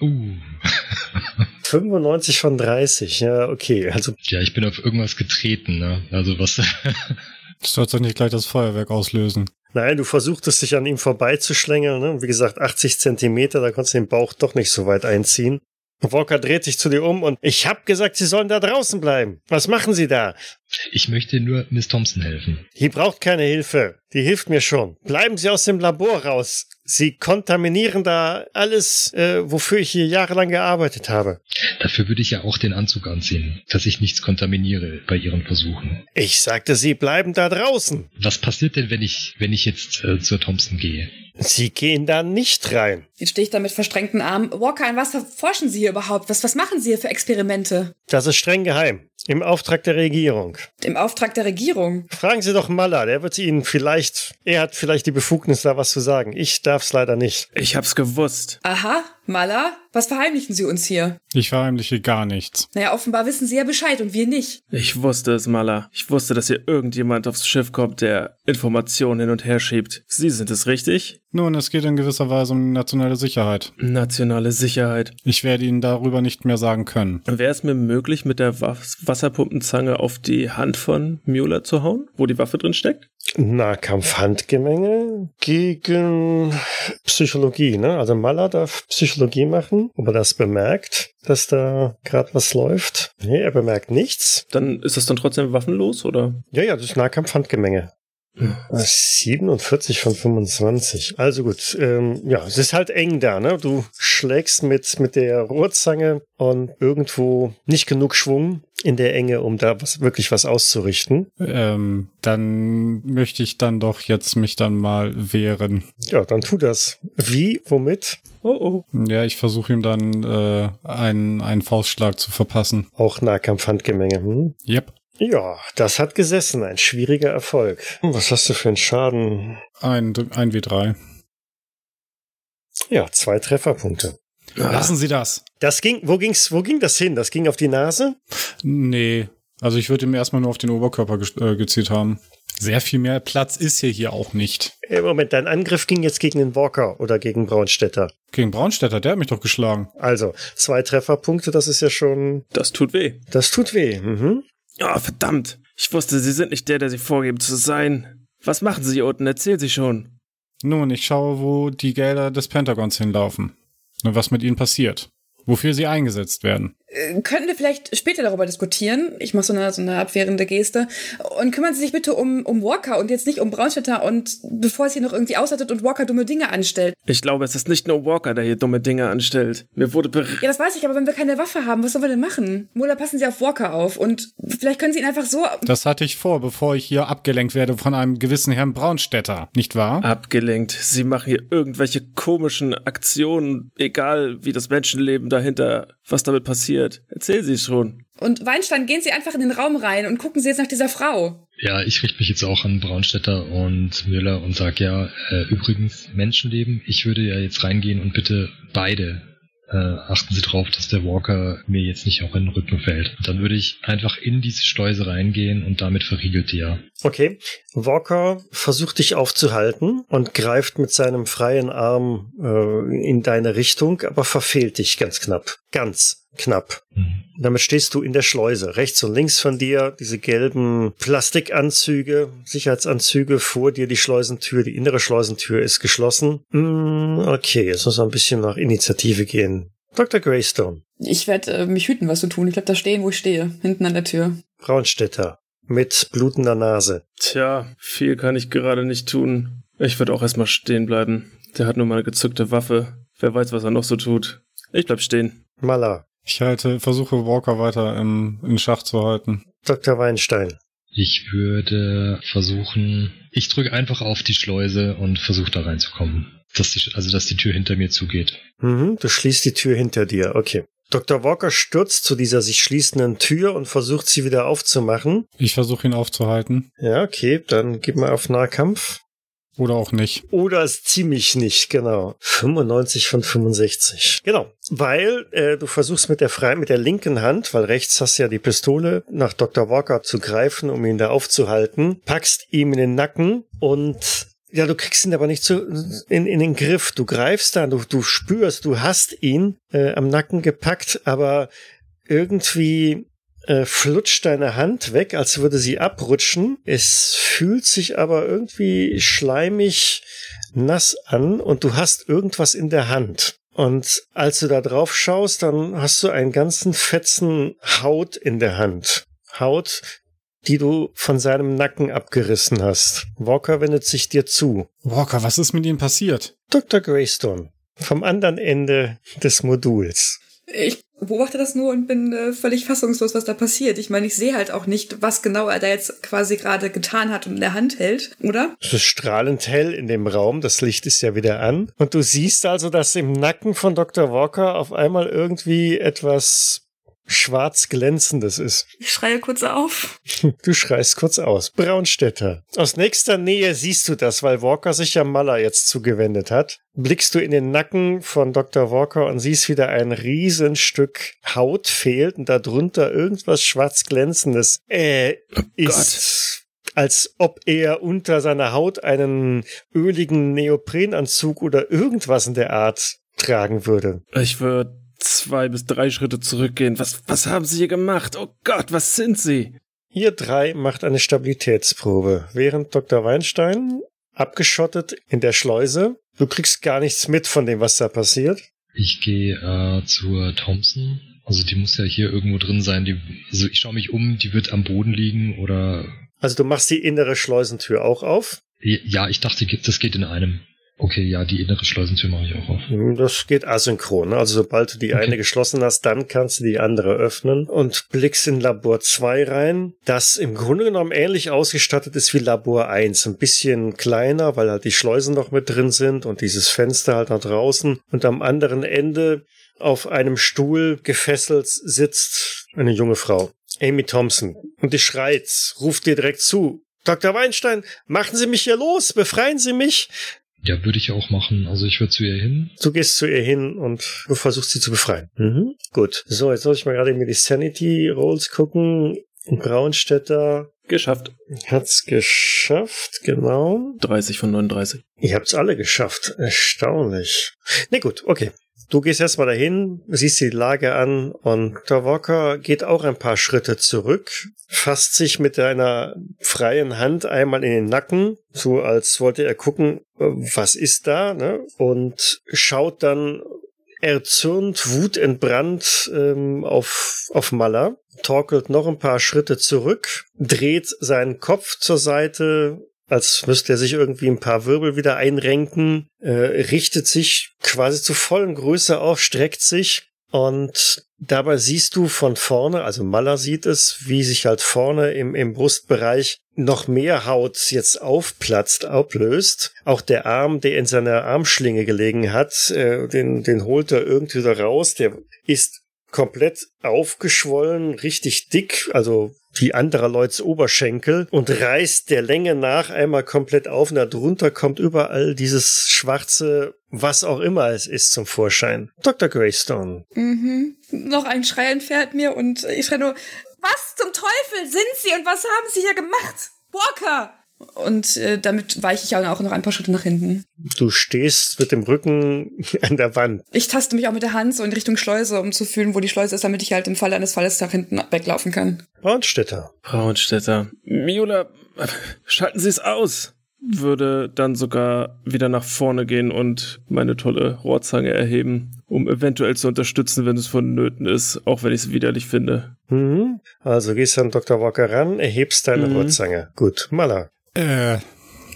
Uh. 95 von 30, ja, okay. Also ja, ich bin auf irgendwas getreten, ne? Also was. Du sollst doch nicht gleich das Feuerwerk auslösen. Nein, du versuchtest dich an ihm vorbeizuschlängeln. Ne? Wie gesagt, 80 Zentimeter, da konntest du den Bauch doch nicht so weit einziehen. Walker dreht sich zu dir um und ich hab gesagt, Sie sollen da draußen bleiben. Was machen Sie da? Ich möchte nur Miss Thompson helfen. Die braucht keine Hilfe. Die hilft mir schon. Bleiben Sie aus dem Labor raus. Sie kontaminieren da alles, äh, wofür ich hier jahrelang gearbeitet habe. Dafür würde ich ja auch den Anzug anziehen, dass ich nichts kontaminiere bei Ihren Versuchen. Ich sagte, Sie bleiben da draußen. Was passiert denn, wenn ich, wenn ich jetzt äh, zur Thompson gehe? Sie gehen da nicht rein. Jetzt stehe ich da mit verschränkten Armen. Walker, an was forschen Sie hier überhaupt? Was, was machen Sie hier für Experimente? Das ist streng geheim. Im Auftrag der Regierung. Im Auftrag der Regierung? Fragen Sie doch Maller, der wird Ihnen vielleicht, er hat vielleicht die Befugnis, da was zu sagen. Ich darf's leider nicht. Ich hab's gewusst. Aha, Maller, was verheimlichen Sie uns hier? Ich verheimliche gar nichts. Naja, offenbar wissen Sie ja Bescheid und wir nicht. Ich wusste es, Mala. Ich wusste, dass hier irgendjemand aufs Schiff kommt, der Informationen hin und her schiebt. Sie sind es, richtig? Nun, es geht in gewisser Weise um nationale Sicherheit. Nationale Sicherheit. Ich werde Ihnen darüber nicht mehr sagen können. Wäre es mir möglich, mit der Was Wasserpumpenzange auf die Hand von Mueller zu hauen, wo die Waffe drin steckt? Nahkampfhandgemenge gegen Psychologie, ne? Also Maller darf Psychologie machen, ob er das bemerkt, dass da gerade was läuft. Nee, er bemerkt nichts. Dann ist das dann trotzdem waffenlos, oder? Ja, ja, das ist Nahkampfhandgemenge. 47 von 25. Also gut, ähm, ja, es ist halt eng da, ne? Du schlägst mit, mit der Rohrzange und irgendwo nicht genug Schwung in der Enge, um da was, wirklich was auszurichten. Ähm, dann möchte ich dann doch jetzt mich dann mal wehren. Ja, dann tu das. Wie? Womit? Oh oh. Ja, ich versuche ihm dann äh, einen, einen Faustschlag zu verpassen. Auch Nahkampfhandgemenge, hm? Yep. Ja, das hat gesessen. Ein schwieriger Erfolg. Was hast du für einen Schaden? Ein, ein W3. Ja, zwei Trefferpunkte. Lassen Sie das. Das ging, wo ging's, wo ging das hin? Das ging auf die Nase? Nee. Also ich würde ihm erstmal nur auf den Oberkörper ge äh, gezielt haben. Sehr viel mehr Platz ist hier hier auch nicht. Äh, Moment, dein Angriff ging jetzt gegen den Walker oder gegen Braunstädter. Gegen Braunstädter, der hat mich doch geschlagen. Also, zwei Trefferpunkte, das ist ja schon, Das tut weh. das tut weh. Mhm. Oh, verdammt. Ich wusste, Sie sind nicht der, der Sie vorgeben zu sein. Was machen Sie hier unten? Erzählen Sie schon. Nun, ich schaue, wo die Gelder des Pentagons hinlaufen. Und was mit ihnen passiert. Wofür sie eingesetzt werden. Äh, Könnten wir vielleicht später darüber diskutieren? Ich mache so eine, so eine abwehrende Geste. Und kümmern Sie sich bitte um, um Walker und jetzt nicht um Braunstädter und bevor es hier noch irgendwie ausartet und Walker dumme Dinge anstellt. Ich glaube, es ist nicht nur Walker, der hier dumme Dinge anstellt. Mir wurde ber Ja, das weiß ich, aber wenn wir keine Waffe haben, was sollen wir denn machen? Mola, passen Sie auf Walker auf und vielleicht können Sie ihn einfach so. Das hatte ich vor, bevor ich hier abgelenkt werde von einem gewissen Herrn Braunstädter, nicht wahr? abgelenkt. Sie machen hier irgendwelche komischen Aktionen, egal wie das Menschenleben dahinter, was damit passiert. Erzählen Sie schon. Und Weinstein, gehen Sie einfach in den Raum rein und gucken Sie jetzt nach dieser Frau. Ja, ich richte mich jetzt auch an Braunstädter und Müller und sag ja, äh, übrigens Menschenleben, ich würde ja jetzt reingehen und bitte beide äh, achten Sie drauf, dass der Walker mir jetzt nicht auch in den Rücken fällt. Dann würde ich einfach in diese Schleuse reingehen und damit verriegelt die ja. Okay. Walker versucht dich aufzuhalten und greift mit seinem freien Arm äh, in deine Richtung, aber verfehlt dich ganz knapp. Ganz knapp. Mhm. Damit stehst du in der Schleuse. Rechts und links von dir diese gelben Plastikanzüge, Sicherheitsanzüge, vor dir die Schleusentür, die innere Schleusentür ist geschlossen. Mm, okay, jetzt muss man ein bisschen nach Initiative gehen. Dr. Greystone, Ich werde äh, mich hüten, was zu tun. Ich bleib da stehen, wo ich stehe, hinten an der Tür. Braunstädter, mit blutender Nase. Tja, viel kann ich gerade nicht tun. Ich würde auch erstmal stehen bleiben. Der hat nur mal eine gezückte Waffe. Wer weiß, was er noch so tut. Ich bleib stehen. Maler, Ich halte, versuche Walker weiter im, in Schach zu halten. Dr. Weinstein. Ich würde versuchen, ich drücke einfach auf die Schleuse und versuche da reinzukommen. Dass die, also, dass die Tür hinter mir zugeht. Mhm, du schließt die Tür hinter dir, okay. Dr. Walker stürzt zu dieser sich schließenden Tür und versucht sie wieder aufzumachen. Ich versuche ihn aufzuhalten. Ja, okay, dann gib mal auf Nahkampf. Oder auch nicht. Oder es ziemlich nicht, genau. 95 von 65. Genau. Weil äh, du versuchst mit der frei mit der linken Hand, weil rechts hast du ja die Pistole, nach Dr. Walker zu greifen, um ihn da aufzuhalten, packst ihm in den Nacken und ja, du kriegst ihn aber nicht zu, in, in den Griff. Du greifst da, du, du spürst, du hast ihn äh, am Nacken gepackt, aber irgendwie äh, flutscht deine Hand weg, als würde sie abrutschen. Es fühlt sich aber irgendwie schleimig nass an und du hast irgendwas in der Hand. Und als du da drauf schaust, dann hast du einen ganzen fetzen Haut in der Hand. Haut, die du von seinem Nacken abgerissen hast. Walker wendet sich dir zu. Walker, was ist mit ihm passiert? Dr. Greystone, vom anderen Ende des Moduls. Ich beobachte das nur und bin äh, völlig fassungslos, was da passiert. Ich meine, ich sehe halt auch nicht, was genau er da jetzt quasi gerade getan hat und in der Hand hält, oder? Es ist strahlend hell in dem Raum, das Licht ist ja wieder an. Und du siehst also, dass im Nacken von Dr. Walker auf einmal irgendwie etwas schwarz glänzendes ist. Ich schreie kurz auf. Du schreist kurz aus. Braunstädter. Aus nächster Nähe siehst du das, weil Walker sich ja Maller jetzt zugewendet hat. Blickst du in den Nacken von Dr. Walker und siehst wieder ein Riesenstück Haut fehlt und darunter irgendwas schwarz glänzendes. Äh, oh ist als ob er unter seiner Haut einen öligen Neoprenanzug oder irgendwas in der Art tragen würde. Ich würde zwei bis drei Schritte zurückgehen. Was, was haben Sie hier gemacht? Oh Gott, was sind Sie? Ihr drei macht eine Stabilitätsprobe, während Dr. Weinstein abgeschottet in der Schleuse. Du kriegst gar nichts mit von dem, was da passiert. Ich gehe äh, zur Thompson. Also die muss ja hier irgendwo drin sein. Die, also ich schaue mich um, die wird am Boden liegen oder. Also du machst die innere Schleusentür auch auf? Ja, ich dachte, das geht in einem. Okay, ja, die innere Schleusentür mache ich auch auf. Hm, das geht asynchron. Ne? Also sobald du die okay. eine geschlossen hast, dann kannst du die andere öffnen und blickst in Labor 2 rein, das im Grunde genommen ähnlich ausgestattet ist wie Labor 1. Ein bisschen kleiner, weil halt die Schleusen noch mit drin sind und dieses Fenster halt nach draußen. Und am anderen Ende auf einem Stuhl gefesselt sitzt eine junge Frau. Amy Thompson. Und die schreit, ruft dir direkt zu. Dr. Weinstein, machen Sie mich hier los, befreien Sie mich. Ja, würde ich auch machen. Also ich würde zu ihr hin. Du gehst zu ihr hin und du versuchst sie zu befreien. Mhm. Gut. So, jetzt soll ich mal gerade mir die Sanity Rolls gucken. Braunstädter. Geschafft. Hat's geschafft, genau. 30 von 39. Ihr habt's alle geschafft. Erstaunlich. Ne gut, okay. Du gehst erstmal dahin, siehst die Lage an und der Walker geht auch ein paar Schritte zurück, fasst sich mit einer freien Hand einmal in den Nacken, so als wollte er gucken, was ist da, ne? und schaut dann erzürnt, wutentbrannt ähm, auf, auf Maller, torkelt noch ein paar Schritte zurück, dreht seinen Kopf zur Seite, als müsste er sich irgendwie ein paar Wirbel wieder einrenken, äh, richtet sich quasi zu vollen Größe auf, streckt sich und dabei siehst du von vorne, also Maller sieht es, wie sich halt vorne im, im Brustbereich noch mehr Haut jetzt aufplatzt, ablöst. Auch der Arm, der in seiner Armschlinge gelegen hat, äh, den, den holt er irgendwie da raus. Der ist komplett aufgeschwollen, richtig dick, also wie anderer Leuts Oberschenkel und reißt der Länge nach einmal komplett auf und darunter kommt überall dieses schwarze, was auch immer es ist, zum Vorschein. Dr. Greystone. Mhm. Noch ein Schrei entfernt mir und ich schreie nur, was zum Teufel sind Sie und was haben Sie hier gemacht? Walker! Und äh, damit weiche ich auch noch ein paar Schritte nach hinten. Du stehst mit dem Rücken an der Wand. Ich taste mich auch mit der Hand so in Richtung Schleuse, um zu fühlen, wo die Schleuse ist, damit ich halt im Falle eines Falles nach hinten weglaufen kann. Braunstädter. Braunstädter. Miula, schalten Sie es aus! Würde dann sogar wieder nach vorne gehen und meine tolle Rohrzange erheben, um eventuell zu unterstützen, wenn es vonnöten ist, auch wenn ich es widerlich finde. Mhm. Also gehst an Dr. Walker ran, erhebst deine mhm. Rohrzange. Gut, Maler. Äh,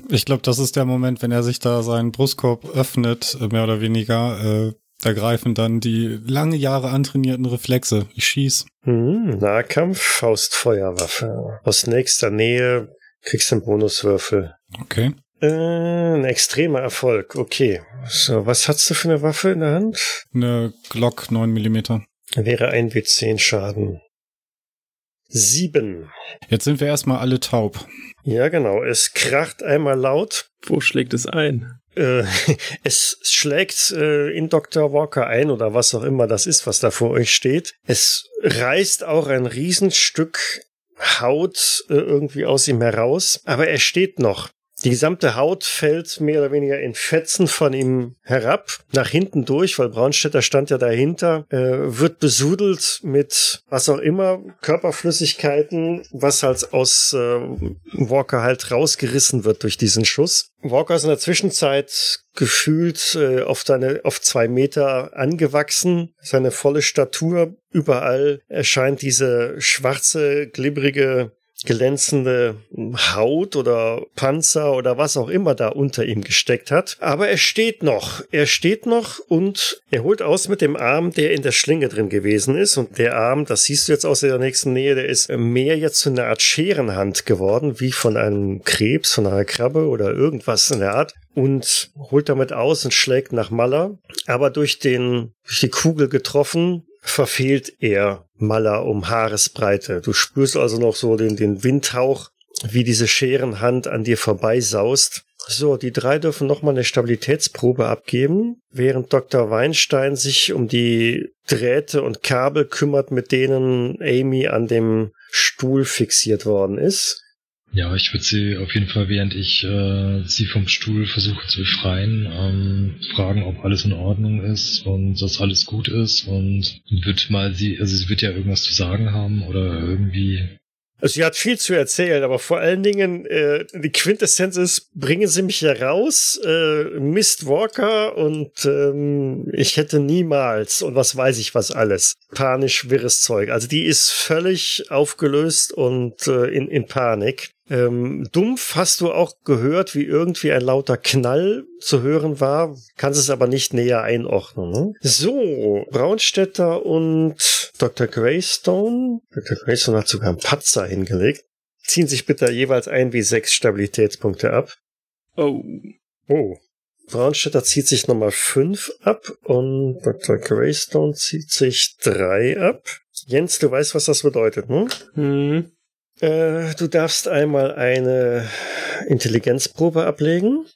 ich glaube, das ist der Moment, wenn er sich da seinen Brustkorb öffnet, mehr oder weniger. Äh, da greifen dann die lange Jahre antrainierten Reflexe. Ich schieß. Hm, Nahkampf, Faustfeuerwaffe. Aus nächster Nähe kriegst du einen Bonuswürfel. Okay. Äh, ein extremer Erfolg, okay. So, was hast du für eine Waffe in der Hand? Eine Glock 9 mm. Wäre ein W10 Schaden. Sieben. Jetzt sind wir erstmal alle taub. Ja, genau. Es kracht einmal laut. Wo schlägt es ein? Äh, es schlägt äh, in Dr. Walker ein oder was auch immer das ist, was da vor euch steht. Es reißt auch ein Riesenstück Haut äh, irgendwie aus ihm heraus, aber er steht noch. Die gesamte Haut fällt mehr oder weniger in Fetzen von ihm herab, nach hinten durch, weil Braunstädter stand ja dahinter, äh, wird besudelt mit was auch immer, Körperflüssigkeiten, was halt aus äh, Walker halt rausgerissen wird durch diesen Schuss. Walker ist in der Zwischenzeit gefühlt äh, auf, deine, auf zwei Meter angewachsen, seine volle Statur. Überall erscheint diese schwarze, glibbrige glänzende Haut oder Panzer oder was auch immer da unter ihm gesteckt hat. Aber er steht noch. Er steht noch und er holt aus mit dem Arm, der in der Schlinge drin gewesen ist. Und der Arm, das siehst du jetzt aus der nächsten Nähe, der ist mehr jetzt zu einer Art Scherenhand geworden, wie von einem Krebs, von einer Krabbe oder irgendwas in der Art und holt damit aus und schlägt nach Maller. Aber durch den, durch die Kugel getroffen, verfehlt er Maller um Haaresbreite. Du spürst also noch so den, den Windhauch, wie diese Scherenhand an dir vorbeisaust. So, die drei dürfen nochmal eine Stabilitätsprobe abgeben, während Dr. Weinstein sich um die Drähte und Kabel kümmert, mit denen Amy an dem Stuhl fixiert worden ist. Ja, ich würde sie auf jeden Fall, während ich äh, sie vom Stuhl versuche zu befreien, ähm, fragen, ob alles in Ordnung ist und dass alles gut ist und wird mal sie, also sie wird ja irgendwas zu sagen haben oder irgendwie also sie hat viel zu erzählen, aber vor allen Dingen äh, die Quintessenz ist, bringen Sie mich hier raus, äh, Mist Walker und ähm, ich hätte niemals und was weiß ich was alles. Panisch wirres Zeug. Also die ist völlig aufgelöst und äh, in, in Panik. Ähm, dumpf hast du auch gehört, wie irgendwie ein lauter Knall zu hören war, kannst es aber nicht näher einordnen. Ne? So, Braunstädter und Dr. Greystone. Dr. Greystone hat sogar einen Patzer hingelegt. Ziehen sich bitte jeweils ein wie sechs Stabilitätspunkte ab. Oh. Oh. Braunstädter zieht sich nochmal fünf ab und Dr. Greystone zieht sich drei ab. Jens, du weißt, was das bedeutet, ne? Hm. Äh, du darfst einmal eine Intelligenzprobe ablegen.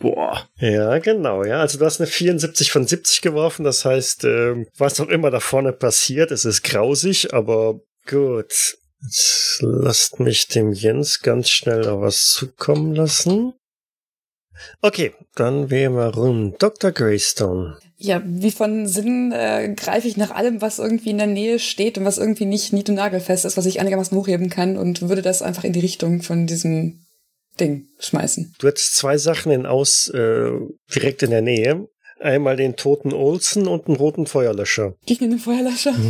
Boah. Ja, genau, ja. Also du hast eine 74 von 70 geworfen, das heißt, äh, was auch immer da vorne passiert, es ist grausig, aber gut. Jetzt lasst mich dem Jens ganz schnell noch was zukommen lassen. Okay, dann wählen wir rum. Dr. Greystone. Ja, wie von Sinn äh, greife ich nach allem, was irgendwie in der Nähe steht und was irgendwie nicht nied- und nagelfest ist, was ich einigermaßen hochheben kann und würde das einfach in die Richtung von diesem Ding schmeißen. Du hättest zwei Sachen in Aus äh, direkt in der Nähe. Einmal den toten Olsen und einen roten Feuerlöscher. Ich nehme den Feuerlöscher.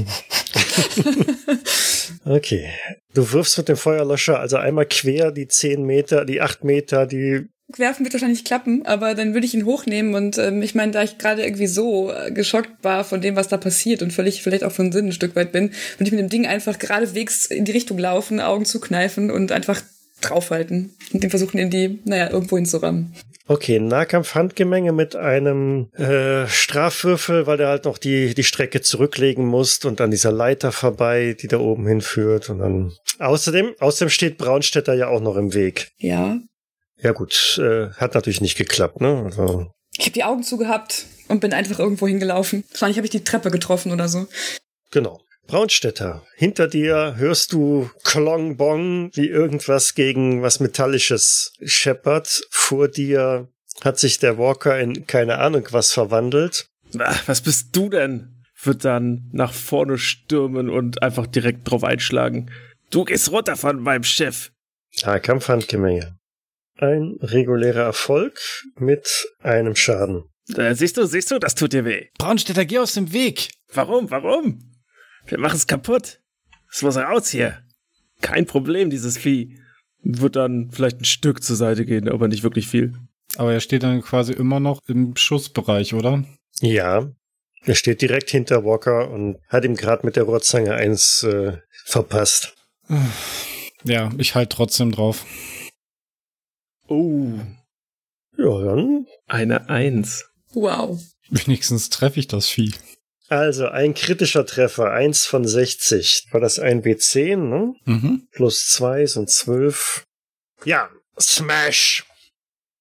Okay. Du wirfst mit dem Feuerlöscher also einmal quer die 10 Meter, die 8 Meter, die Werfen wird wahrscheinlich klappen, aber dann würde ich ihn hochnehmen und ähm, ich meine, da ich gerade irgendwie so äh, geschockt war von dem, was da passiert und völlig vielleicht auch von Sinn ein Stück weit bin, würde ich mit dem Ding einfach geradewegs in die Richtung laufen, Augen zukneifen und einfach draufhalten und den versuchen in die, naja, irgendwo hinzurammen. Okay, Nahkampf-Handgemenge mit einem äh, Strafwürfel, weil der halt noch die, die Strecke zurücklegen muss und an dieser Leiter vorbei, die da oben hinführt. Und dann. Außerdem, außerdem steht Braunstädter ja auch noch im Weg. Ja. Ja gut, äh, hat natürlich nicht geklappt, ne? Also, Ich habe die Augen zugehabt und bin einfach irgendwo hingelaufen. Wahrscheinlich habe ich die Treppe getroffen oder so. genau. Braunstädter, hinter dir hörst du Klong Bong, wie irgendwas gegen was Metallisches scheppert. Vor dir hat sich der Walker in keine Ahnung was verwandelt. Ach, was bist du denn? Wird dann nach vorne stürmen und einfach direkt drauf einschlagen. Du gehst runter von meinem Chef. Nahkampf-Handgemenge. Ein regulärer Erfolg mit einem Schaden. Äh, siehst du, siehst du, das tut dir weh. Braunstädter, geh aus dem Weg! Warum, warum? Wir machen's kaputt. Es muss raus hier. Kein Problem, dieses Vieh. Wird dann vielleicht ein Stück zur Seite gehen, aber nicht wirklich viel. Aber er steht dann quasi immer noch im Schussbereich, oder? Ja, er steht direkt hinter Walker und hat ihm gerade mit der Rohrzange eins äh, verpasst. Ja, ich halt trotzdem drauf. Oh. Ja, dann. Eine Eins. Wow. Wenigstens treffe ich das Vieh. Also ein kritischer Treffer, eins von 60. War das ein W10, ne? Mhm. Plus zwei sind zwölf. Ja, Smash!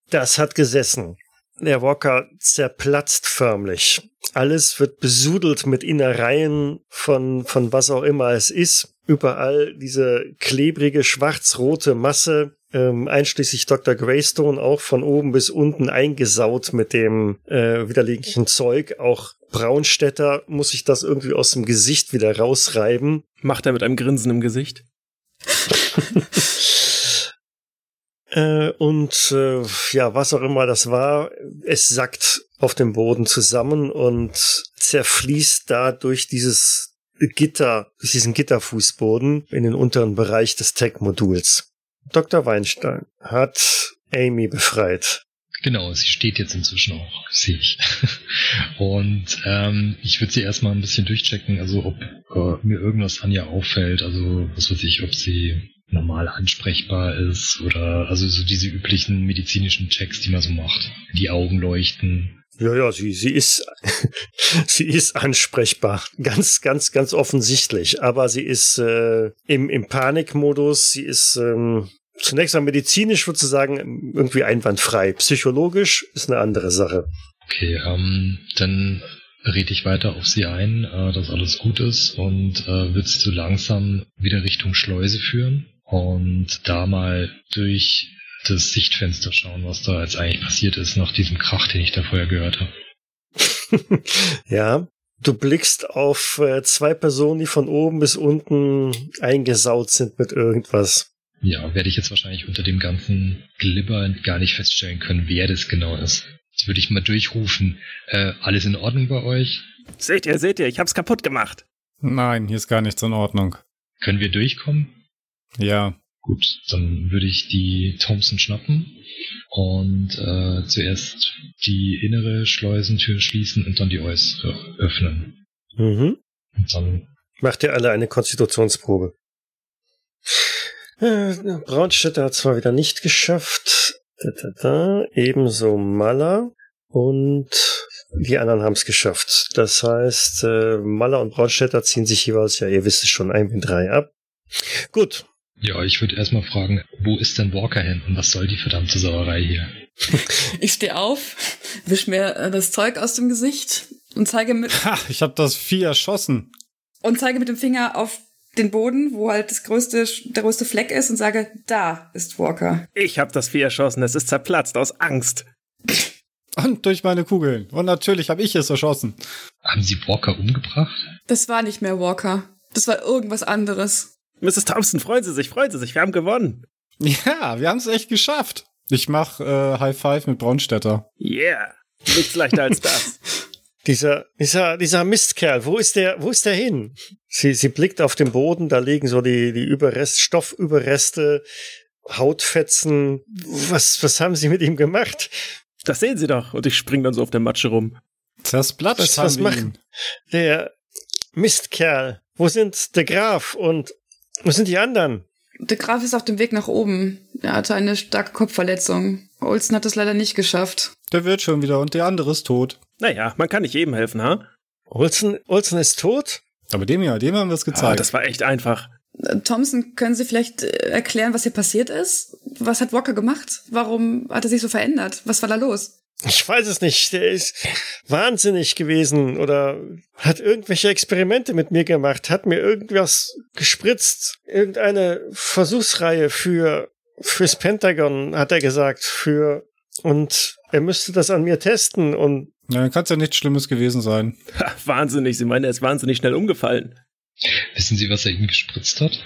Das hat gesessen. Der Walker zerplatzt förmlich. Alles wird besudelt mit Innereien von, von was auch immer es ist. Überall diese klebrige schwarz-rote Masse, ähm, einschließlich Dr. Greystone, auch von oben bis unten eingesaut mit dem äh, widerleglichen Zeug. Auch Braunstädter muss sich das irgendwie aus dem Gesicht wieder rausreiben. Macht er mit einem Grinsen im Gesicht. Äh, und äh, ja, was auch immer das war, es sackt auf dem Boden zusammen und zerfließt da durch dieses Gitter, durch diesen Gitterfußboden in den unteren Bereich des Tech-Moduls. Dr. Weinstein hat Amy befreit. Genau, sie steht jetzt inzwischen auch, sehe ich. Und ähm, ich würde sie erstmal ein bisschen durchchecken, also ob äh, mir irgendwas an ihr auffällt, also was weiß ich, ob sie normal ansprechbar ist oder also so diese üblichen medizinischen Checks, die man so macht. Die Augen leuchten. Ja, ja, sie, sie ist, sie ist ansprechbar. Ganz, ganz, ganz offensichtlich. Aber sie ist äh, im, im Panikmodus. Sie ist ähm, zunächst mal medizinisch, würde ich sagen, irgendwie einwandfrei. Psychologisch ist eine andere Sache. Okay, ähm, dann rede ich weiter auf sie ein, äh, dass alles gut ist und äh, wird sie so langsam wieder Richtung Schleuse führen und da mal durch das Sichtfenster schauen, was da jetzt eigentlich passiert ist nach diesem Krach, den ich da vorher gehört habe. ja, du blickst auf äh, zwei Personen, die von oben bis unten eingesaut sind mit irgendwas. Ja, werde ich jetzt wahrscheinlich unter dem ganzen Glibber gar nicht feststellen können, wer das genau ist. Jetzt würde ich mal durchrufen, äh, alles in Ordnung bei euch? Seht ihr, seht ihr, ich hab's kaputt gemacht. Nein, hier ist gar nichts in Ordnung. Können wir durchkommen? Ja. Gut, dann würde ich die Thompson schnappen und äh, zuerst die innere Schleusentür schließen und dann die äußere öffnen. Mhm. Und dann Macht ihr alle eine Konstitutionsprobe. Äh, Braunstädter hat zwar wieder nicht geschafft. Da, da, da. Ebenso Maller. Und die anderen haben es geschafft. Das heißt, äh, Maller und Braunstädter ziehen sich jeweils, ja, ihr wisst es schon, ein wie drei ab. Gut. Ja, ich würde erstmal fragen, wo ist denn Walker hin und was soll die verdammte Sauerei hier? Ich stehe auf, wisch mir äh, das Zeug aus dem Gesicht und zeige mit Ha, ich habe das Vieh erschossen. und zeige mit dem Finger auf den Boden, wo halt das größte, der größte Fleck ist und sage, da ist Walker. Ich hab das Vieh erschossen, es ist zerplatzt aus Angst. Und durch meine Kugeln. Und natürlich habe ich es erschossen. Haben sie Walker umgebracht? Das war nicht mehr Walker. Das war irgendwas anderes. Mrs. Thompson, freuen Sie sich, freuen Sie sich, wir haben gewonnen. Ja, wir haben es echt geschafft. Ich mach äh, High Five mit Braunstädter. Yeah. Nichts leichter als das. Dieser, dieser, dieser Mistkerl, wo ist der, wo ist der hin? Sie, sie blickt auf den Boden, da liegen so die, die Überrest, Stoffüberreste, Hautfetzen. Was, was haben sie mit ihm gemacht? Das sehen Sie doch. Und ich spring dann so auf der Matsche rum. Was- haben was wir macht- ihn. Der Mistkerl. Wo sind der Graf und wo sind die anderen? Der Graf ist auf dem Weg nach oben. Er hatte eine starke Kopfverletzung. Olsen hat es leider nicht geschafft. Der wird schon wieder und der andere ist tot. Naja, man kann nicht jedem helfen, ha? Olsen, Olsen ist tot? Aber dem ja, dem haben wir es Ah, gezeigt. das war echt einfach. Thompson, können Sie vielleicht äh, erklären, was hier passiert ist? Was hat Walker gemacht? Warum hat er sich so verändert? Was war da los? Ich weiß es nicht. Der ist wahnsinnig gewesen oder hat irgendwelche Experimente mit mir gemacht, hat mir irgendwas gespritzt, irgendeine Versuchsreihe für fürs Pentagon, hat er gesagt, für und er müsste das an mir testen und ja, dann kann es ja nichts Schlimmes gewesen sein. Ha, wahnsinnig, Sie meinen, er ist wahnsinnig schnell umgefallen. Wissen Sie, was er Ihnen gespritzt hat?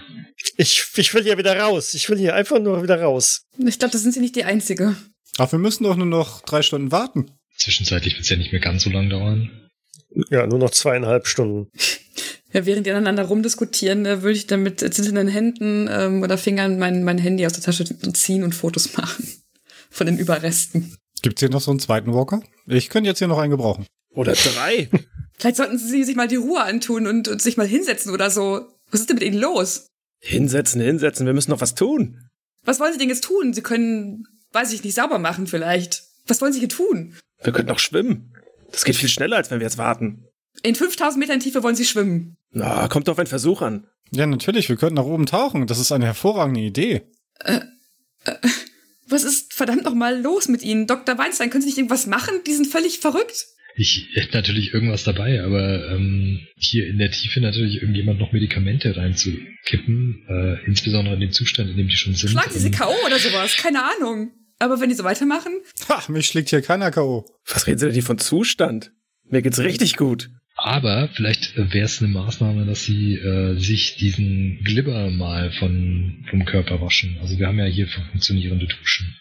ich, ich will hier wieder raus. Ich will hier einfach nur wieder raus. Ich glaube, da sind Sie nicht die Einzige. Ach, wir müssen doch nur noch drei Stunden warten. Zwischenzeitlich wird es ja nicht mehr ganz so lang dauern. Ja, nur noch zweieinhalb Stunden. Ja, während die aneinander rumdiskutieren, äh, würde ich dann mit zitternden Händen ähm, oder Fingern mein, mein Handy aus der Tasche ziehen und Fotos machen. Von den Überresten. Gibt's hier noch so einen zweiten Walker? Ich könnte jetzt hier noch einen gebrauchen. Oder drei. Vielleicht sollten Sie sich mal die Ruhe antun und, und sich mal hinsetzen oder so. Was ist denn mit Ihnen los? hinsetzen, hinsetzen, wir müssen noch was tun. Was wollen Sie denn jetzt tun? Sie können, weiß ich nicht, sauber machen vielleicht. Was wollen Sie hier tun? Wir könnten auch schwimmen. Das geht viel schneller, als wenn wir jetzt warten. In 5000 Metern Tiefe wollen Sie schwimmen. Na, kommt auf einen Versuch an. Ja, natürlich, wir könnten nach oben tauchen. Das ist eine hervorragende Idee. Was ist verdammt nochmal los mit Ihnen? Dr. Weinstein, können Sie nicht irgendwas machen? Die sind völlig verrückt. Ich hätte natürlich irgendwas dabei, aber ähm, hier in der Tiefe natürlich irgendjemand noch Medikamente reinzukippen, äh, insbesondere in dem Zustand, in dem die schon sind. Schlagen Sie sie Ähm, K.O. oder sowas? Keine Ahnung. Aber wenn die so weitermachen? Ha, mich schlägt hier keiner K.O. Was reden Sie denn hier von Zustand? Mir geht's richtig gut. Aber vielleicht wäre es eine Maßnahme, dass sie äh, sich diesen Glibber mal von, vom Körper waschen. Also wir haben ja hier funktionierende Duschen.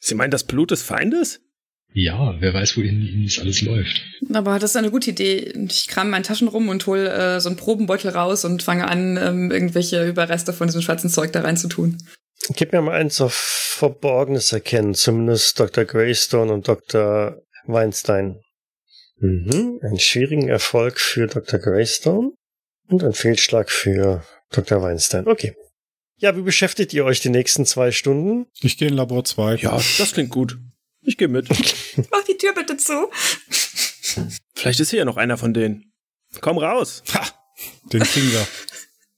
Sie meinen das Blut des Feindes? Ja, wer weiß, wohin ihnen das alles läuft. Aber das ist eine gute Idee. Ich kram in meinen Taschen rum und hol äh, so einen Probenbeutel raus und fange an, ähm, irgendwelche Überreste von diesem schwarzen Zeug da reinzutun. Gib mir mal eins auf Verborgenes erkennen, zumindest Dr. Greystone und Dr. Weinstein. Mhm, einen schwierigen Erfolg für Dr. Greystone und ein Fehlschlag für Dr. Weinstein. Okay. Ja, wie beschäftigt ihr euch die nächsten zwei Stunden? Ich gehe in Labor 2. Ja, das klingt gut. Ich gehe mit. Mach die Tür bitte zu. Vielleicht ist hier ja noch einer von denen. Komm raus. Ha, den wir.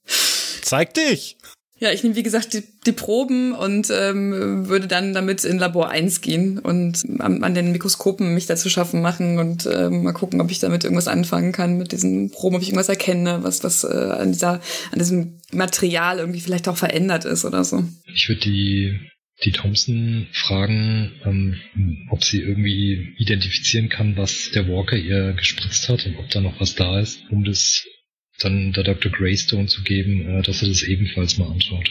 Zeig dich! Ja, ich nehme wie gesagt die, die Proben und ähm, würde dann damit in Labor 1 gehen und an, an den Mikroskopen mich dazu schaffen machen und ähm, mal gucken, ob ich damit irgendwas anfangen kann mit diesen Proben, ob ich irgendwas erkenne, was was äh, an dieser an diesem Material irgendwie vielleicht auch verändert ist oder so. Ich würde die, die Thompson fragen, ähm, ob sie irgendwie identifizieren kann, was der Walker ihr gespritzt hat und ob da noch was da ist, um das dann der Dr. Greystone zu geben, äh, dass er das ebenfalls mal anschaut.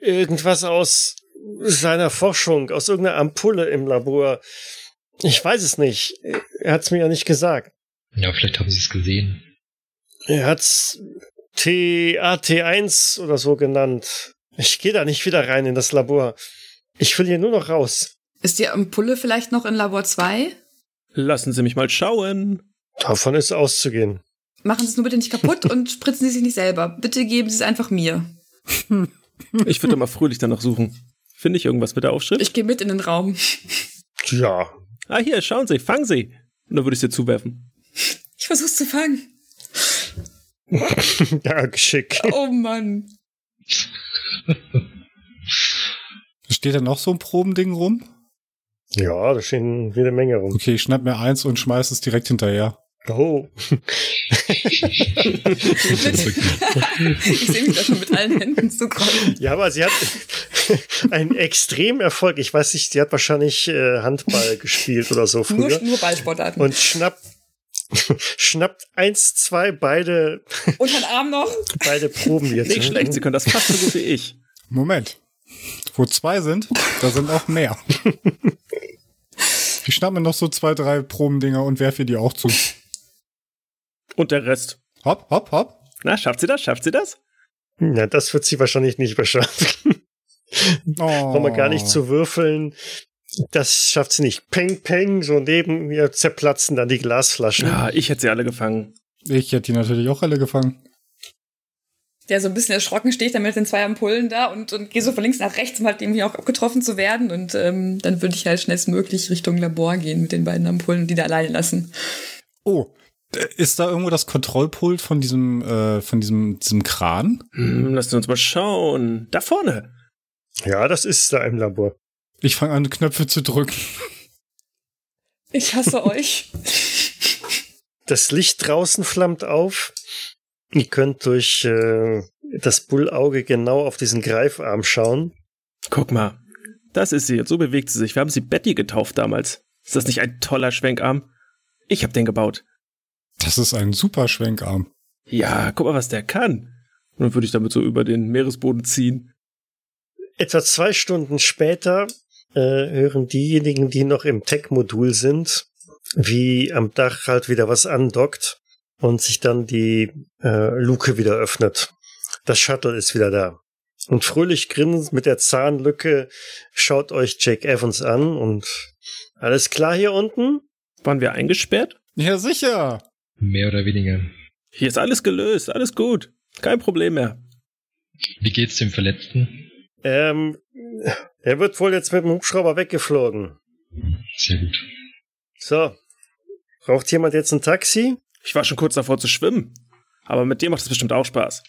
Irgendwas aus seiner Forschung, aus irgendeiner Ampulle im Labor. Ich weiß es nicht. Er hat's mir ja nicht gesagt. Ja, vielleicht haben sie es gesehen. Er hat's TAT1 oder so genannt. Ich gehe da nicht wieder rein in das Labor. Ich will hier nur noch raus. Ist die Ampulle vielleicht noch in Labor 2? Lassen Sie mich mal schauen. Davon ist auszugehen. Machen Sie es nur bitte nicht kaputt und spritzen Sie sich nicht selber. Bitte geben Sie es einfach mir. Ich würde mal fröhlich danach suchen. Finde ich irgendwas mit der Aufschrift? Ich gehe mit in den Raum. Ja. ah, hier, schauen Sie, fangen Sie. Und dann würde ich sie zuwerfen. Ich versuch's zu fangen. ja, Geschick. Oh Mann. Steht da noch so ein Probending rum? Ja, da stehen jede Menge rum. Okay, ich schnapp mir eins und schmeiß es direkt hinterher. Oh. ich sehe mich da schon mit allen Händen zukommen. Ja, aber sie hat einen extremen Erfolg. Ich weiß nicht, sie hat wahrscheinlich äh, Handball gespielt oder so früher. Nur, nur Ballsportarten. Und schnappt, schnappt eins, zwei, beide, Unter den Arm noch. beide Proben jetzt. Nicht schlecht, Sie können das fast so gut wie ich. Moment. Wo zwei sind, da sind auch mehr. Ich schnapp mir noch so zwei, drei Probendinger und werfe die auch zu. Und der Rest. Hopp, hopp, hopp. Na, schafft sie das? Schafft sie das? Ja, das wird sie wahrscheinlich nicht beschaffen. Oh. Brauchen wir gar nicht zu würfeln. Das schafft sie nicht. Peng, peng, so neben mir zerplatzen dann die Glasflaschen. Ja, ich hätte sie alle gefangen. Ich hätte die natürlich auch alle gefangen. Der so ein bisschen erschrocken steht dann mit den zwei Ampullen da und, und gehe so von links nach rechts, um halt irgendwie auch getroffen zu werden. Und ähm, dann würde ich halt schnellstmöglich Richtung Labor gehen mit den beiden Ampullen und die da alleine lassen. Oh, ist da irgendwo das Kontrollpult von diesem, äh, von diesem, diesem Kran? Hm, lassen Sie uns mal schauen. Da vorne. Ja, das ist da im Labor. Ich fange an, Knöpfe zu drücken. Ich hasse euch. Das Licht draußen flammt auf. Ihr könnt durch äh, das Bullauge genau auf diesen Greifarm schauen. Guck mal. Das ist sie. Und so bewegt sie sich. Wir haben sie Betty getauft damals. Ist das nicht ein toller Schwenkarm? Ich hab den gebaut. Das ist ein super Schwenkarm. Ja, guck mal, was der kann. Und dann würde ich damit so über den Meeresboden ziehen. Etwa zwei Stunden später äh, hören diejenigen, die noch im Tech-Modul sind, wie am Dach halt wieder was andockt und sich dann die äh, Luke wieder öffnet. Das Shuttle ist wieder da. Und fröhlich grinsend mit der Zahnlücke schaut euch Jake Evans an und alles klar hier unten? Waren wir eingesperrt? Ja, sicher. Mehr oder weniger. Hier ist alles gelöst. Alles gut. Kein Problem mehr. Wie geht's dem Verletzten? Ähm, er wird wohl jetzt mit dem Hubschrauber weggeflogen. Sehr gut. So. Braucht jemand jetzt ein Taxi? Ich war schon kurz davor zu schwimmen. Aber mit dir macht es bestimmt auch Spaß.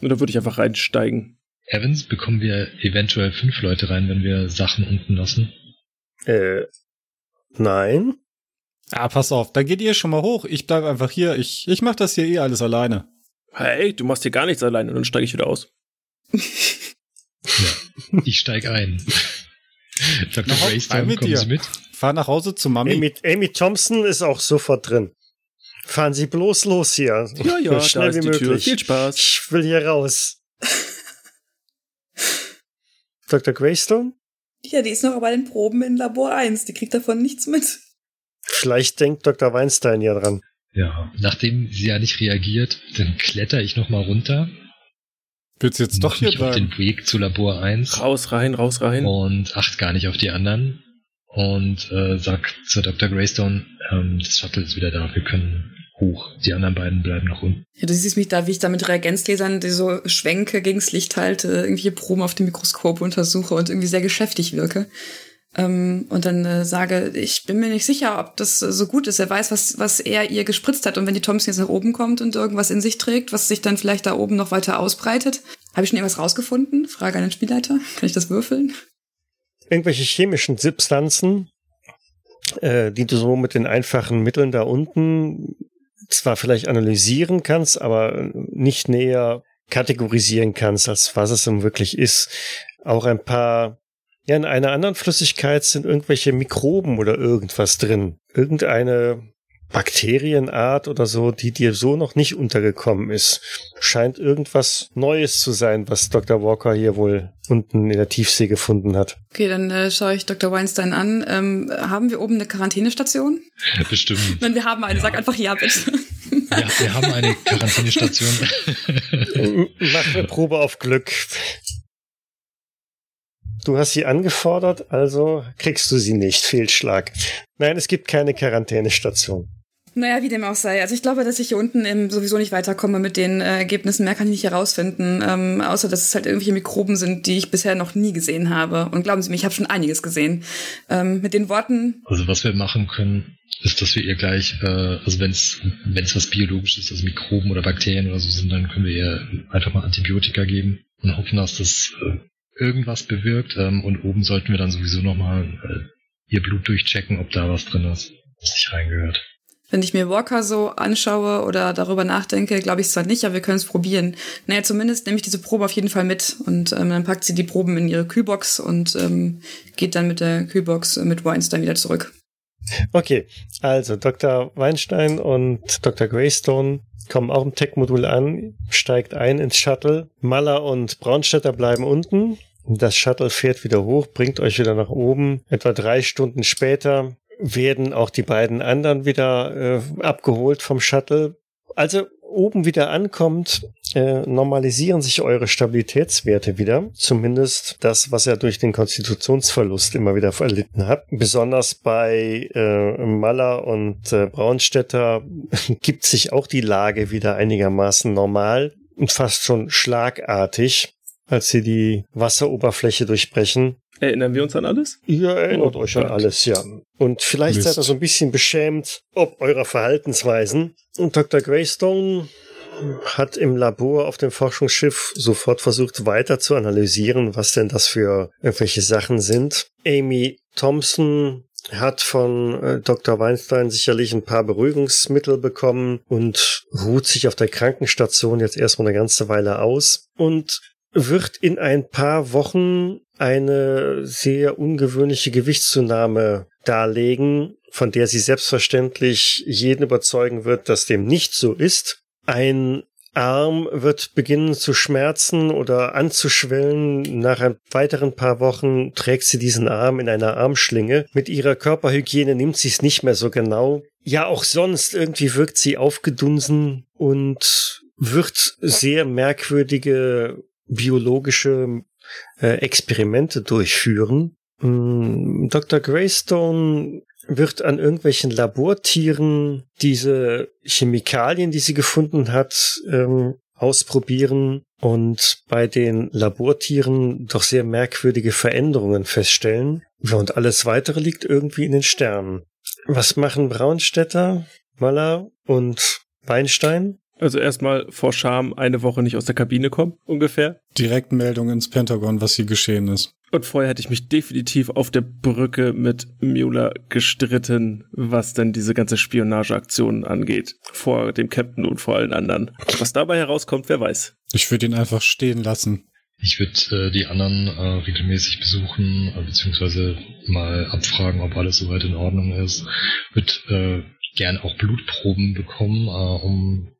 Nur da würde ich einfach reinsteigen. Evans, bekommen wir eventuell fünf Leute rein, wenn wir Sachen unten lassen? Äh, nein. Ah, pass auf, dann geht ihr schon mal hoch. Ich bleib einfach hier. Ich, ich mach das hier eh alles alleine. Hey, du machst hier gar nichts alleine und dann steige ich wieder aus. Ja, ich steig ein. Dr. Greystone, kommen dir. Sie mit? Fahr nach Hause zu Mami. Amy, Amy Thompson ist auch sofort drin. Fahren Sie bloß los hier. Ja, ja, so schnell da ist wie die Tür. möglich. Viel Spaß. Ich will hier raus. Dr. Greystone? Ja, die ist noch bei den Proben in Labor 1. Die kriegt davon nichts mit. Vielleicht denkt Dr. Weinstein ja dran. Ja, nachdem sie ja nicht reagiert, dann kletter ich nochmal runter. Willst du jetzt doch hier mich auf den bleiben? Weg zu Labor 1 Raus, rein, raus, rein. und acht gar nicht auf die anderen. Und äh, sag zu Dr. Greystone, ähm, das Shuttle ist wieder da, wir können hoch. Die anderen beiden bleiben noch unten. Ja, du siehst mich da, wie ich da mit Reagenzgläsern die so schwenke, gegens Licht halte, irgendwelche Proben auf dem Mikroskop untersuche und irgendwie sehr geschäftig wirke. Ähm, und dann äh, sage, ich bin mir nicht sicher, ob das äh, so gut ist. Er weiß, was, was er ihr gespritzt hat. Und wenn die Thompson jetzt nach oben kommt und irgendwas in sich trägt, was sich dann vielleicht da oben noch weiter ausbreitet. Habe ich schon irgendwas rausgefunden? Frage an den Spielleiter. Kann ich das würfeln? Irgendwelche chemischen Substanzen, äh, die du so mit den einfachen Mitteln da unten zwar vielleicht analysieren kannst, aber nicht näher kategorisieren kannst, als was es nun wirklich ist. Auch ein paar, ja, in einer anderen Flüssigkeit sind irgendwelche Mikroben oder irgendwas drin. Irgendeine Bakterienart oder so, die dir so noch nicht untergekommen ist. Scheint irgendwas Neues zu sein, was Dr. Walker hier wohl unten in der Tiefsee gefunden hat. Okay, dann äh, schaue ich Dr. Weinstein an. Ähm, haben wir oben eine Quarantänestation? Bestimmt. Wenn wir haben eine, sag einfach ja, bitte. Ja, wir haben eine Quarantänestation. Mach eine Probe auf Glück. Du hast sie angefordert, also kriegst du sie nicht. Fehlschlag. Nein, es gibt keine Quarantänestation. Naja, wie dem auch sei. Also ich glaube, dass ich hier unten eben sowieso nicht weiterkomme mit den äh, Ergebnissen. Mehr kann ich nicht herausfinden. Ähm, außer, dass es halt irgendwelche Mikroben sind, die ich bisher noch nie gesehen habe. Und glauben Sie mir, ich habe schon einiges gesehen. Ähm, mit den Worten, Also was wir machen können, ist, dass wir ihr gleich, äh, also wenn es wenn es was biologisches, also Mikroben oder Bakterien oder so sind, dann können wir ihr einfach mal Antibiotika geben und hoffen, dass das äh, irgendwas bewirkt. Ähm, und oben sollten wir dann sowieso nochmal äh, ihr Blut durchchecken, ob da was drin ist, was nicht reingehört. wenn ich mir Walker so anschaue oder darüber nachdenke, glaube ich zwar nicht, aber wir können es probieren. Naja, zumindest nehme ich diese Probe auf jeden Fall mit. Und ähm, dann packt sie die Proben in ihre Kühlbox und ähm, geht dann mit der Kühlbox äh, mit Weinstein wieder zurück. Okay, also Dr. Weinstein und Dr. Greystone kommen auch im Tech-Modul an, steigt ein ins Shuttle. Maller und Braunstädter bleiben unten. Das Shuttle fährt wieder hoch, bringt euch wieder nach oben. Etwa drei Stunden später werden auch die beiden anderen wieder äh, abgeholt vom Shuttle. Also oben wieder ankommt, äh, normalisieren sich eure Stabilitätswerte wieder. Zumindest das, was er durch den Konstitutionsverlust immer wieder erlitten hat. Besonders bei äh, Maller und äh, Braunstädter gibt sich auch die Lage wieder einigermaßen normal und fast schon schlagartig, als sie die Wasseroberfläche durchbrechen. Erinnern wir uns an alles? Ihr erinnert Oh euch an Gott. alles, ja. Und vielleicht Mist. seid ihr so ein bisschen beschämt ob eurer Verhaltensweisen. Und Dr. Greystone hat im Labor auf dem Forschungsschiff sofort versucht weiter zu analysieren, was denn das für irgendwelche Sachen sind. Amy Thompson hat von äh, Dr. Weinstein sicherlich ein paar Beruhigungsmittel bekommen und ruht sich auf der Krankenstation jetzt erstmal eine ganze Weile aus und wird in ein paar Wochen eine sehr ungewöhnliche Gewichtszunahme darlegen, von der sie selbstverständlich jeden überzeugen wird, dass dem nicht so ist. Ein Arm wird beginnen zu schmerzen oder anzuschwellen. Nach ein weiteren paar Wochen trägt sie diesen Arm in einer Armschlinge. Mit ihrer Körperhygiene nimmt sie es nicht mehr so genau. Ja, auch sonst irgendwie wirkt sie aufgedunsen und wird sehr merkwürdige biologische äh, Experimente durchführen. Mm, Dr. Greystone wird an irgendwelchen Labortieren diese Chemikalien, die sie gefunden hat, ähm, ausprobieren. und bei den Labortieren doch sehr merkwürdige Veränderungen feststellen. Und alles weitere liegt irgendwie in den Sternen. Was machen Braunstädter, Maller und Weinstein? Also erstmal vor Scham eine Woche nicht aus der Kabine kommen, ungefähr. Direktmeldung ins Pentagon, was hier geschehen ist. Und vorher hätte ich mich definitiv auf der Brücke mit Mueller gestritten, was denn diese ganze Spionageaktion angeht. Vor dem Captain und vor allen anderen. Was dabei herauskommt, wer weiß. Ich würde ihn einfach stehen lassen. Ich würde äh, die anderen äh, regelmäßig besuchen, äh, beziehungsweise mal abfragen, ob alles soweit in Ordnung ist. Würde äh, gern auch Blutproben bekommen, äh, um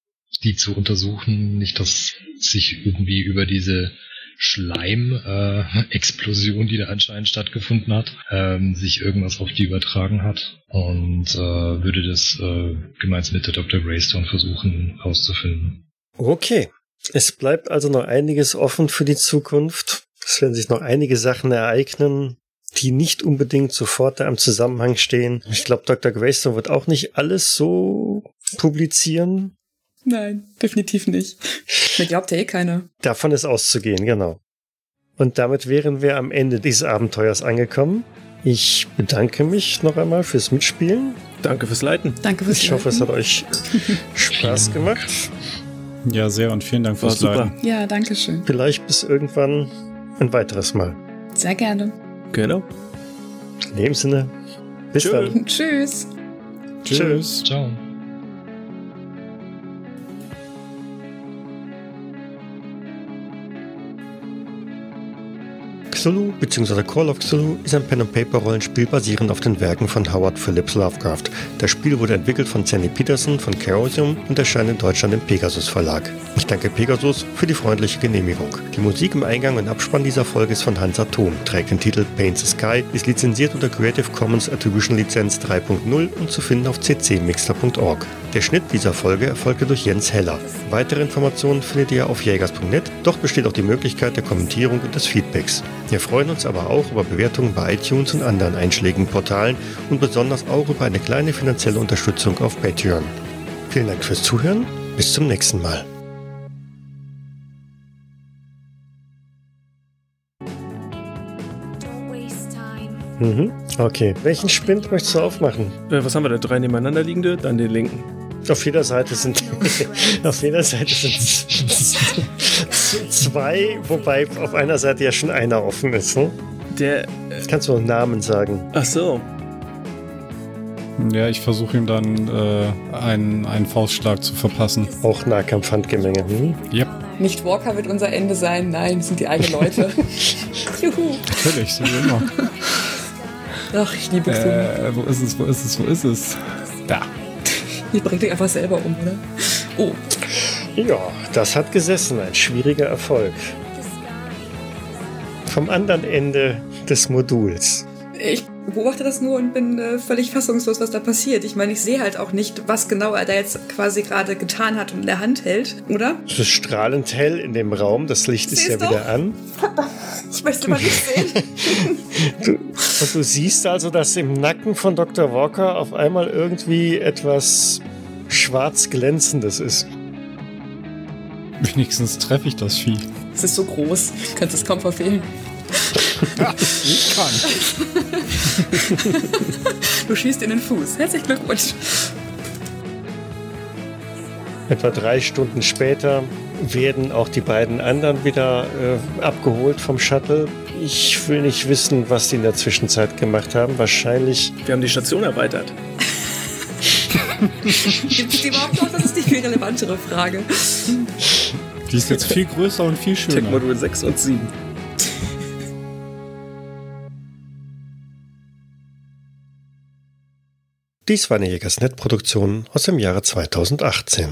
die zu untersuchen. Nicht, dass sich irgendwie über diese Schleim-Explosion, äh, die da anscheinend stattgefunden hat, ähm, sich irgendwas auf die übertragen hat und äh, würde das äh, gemeinsam mit der Dr. Greystone versuchen herauszufinden. Okay. Es bleibt also noch einiges offen für die Zukunft. Es werden sich noch einige Sachen ereignen, die nicht unbedingt sofort da im Zusammenhang stehen. Ich glaube, Dr. Greystone wird auch nicht alles so publizieren. Nein, definitiv nicht. Mir glaubt ja eh keiner. Davon ist auszugehen, genau. Und damit wären wir am Ende dieses Abenteuers angekommen. Ich bedanke mich noch einmal fürs Mitspielen. Danke fürs Leiten. Danke fürs Ich hoffe, es hat euch Spaß gemacht. Ja, sehr und vielen Dank War fürs super. Leiten. Ja, danke schön. Vielleicht bis irgendwann ein weiteres Mal. Sehr gerne. Genau. In dem Sinne, bis Tschö. dann. Tschüss. Tschüss. Ciao. Cthulhu bzw. Call of Cthulhu ist ein Pen-and-Paper-Rollenspiel basierend auf den Werken von Howard Phillips Lovecraft. Das Spiel wurde entwickelt von Sandy Peterson von Chaosium und erscheint in Deutschland im Pegasus Verlag. Ich danke Pegasus für die freundliche Genehmigung. Die Musik im Eingang und Abspann dieser Folge ist von Hans Atom, trägt den Titel Paint the Sky, ist lizenziert unter Creative Commons Attribution Lizenz 3.0 und zu finden auf ccmixter.org. Der Schnitt dieser Folge erfolgte durch Jens Heller. Weitere Informationen findet ihr auf jägers.net. Dort besteht auch die Möglichkeit der Kommentierung und des Feedbacks. Wir freuen uns aber auch über Bewertungen bei iTunes und anderen einschlägigen Portalen und besonders auch über eine kleine finanzielle Unterstützung auf Patreon. Vielen Dank fürs Zuhören. Bis zum nächsten Mal. Mhm. Okay. Welchen Spind möchtest du aufmachen? Äh, was haben wir da? Drei nebeneinander liegende? Dann den linken. Auf jeder Seite sind auf jeder Seite sind zwei, wobei auf einer Seite ja schon einer offen ist. Ne? Der. Jetzt kannst du noch Namen sagen. Ach so. Ja, ich versuche ihm dann äh, einen, einen Faustschlag zu verpassen. Auch Nahkampfhandgemenge. Hm? Yep, Nicht Walker wird unser Ende sein. Nein, es sind die eigenen Leute. Juhu. natürlich, so wie immer. Ach, ich liebe Cthulhu. äh, wo ist es, wo ist es, wo ist es? Da. Die bringt dich einfach selber um, oder? Oh, Ja, das hat gesessen. Ein schwieriger Erfolg. Vom anderen Ende des Moduls. ich beobachte das nur und bin äh, völlig fassungslos, was da passiert. Ich meine, ich sehe halt auch nicht, was genau er da jetzt quasi gerade getan hat und in der Hand hält, oder? Es ist strahlend hell in dem Raum. Das Licht ist ja Siehst du? wieder an. Ich möchte mal nicht sehen. Du, und du siehst also, dass im Nacken von Dr. Walker auf einmal irgendwie etwas schwarz glänzendes ist. Wenigstens treffe ich das Vieh. Es ist so groß, kannst es kaum verfehlen. Ich kann. Du schießt in den Fuß. Herzlichen Glückwunsch. Etwa drei Stunden später werden auch die beiden anderen wieder äh, abgeholt vom Shuttle. Ich will nicht wissen, was die in der Zwischenzeit gemacht haben. Wahrscheinlich Wir haben die Station erweitert. Gibt es die überhaupt noch? Das ist die viel relevantere Frage. Die ist jetzt viel größer und viel schöner. Tech-Modul 6 und 7. dies war eine Jägersnet-Produktion aus dem Jahre 2018.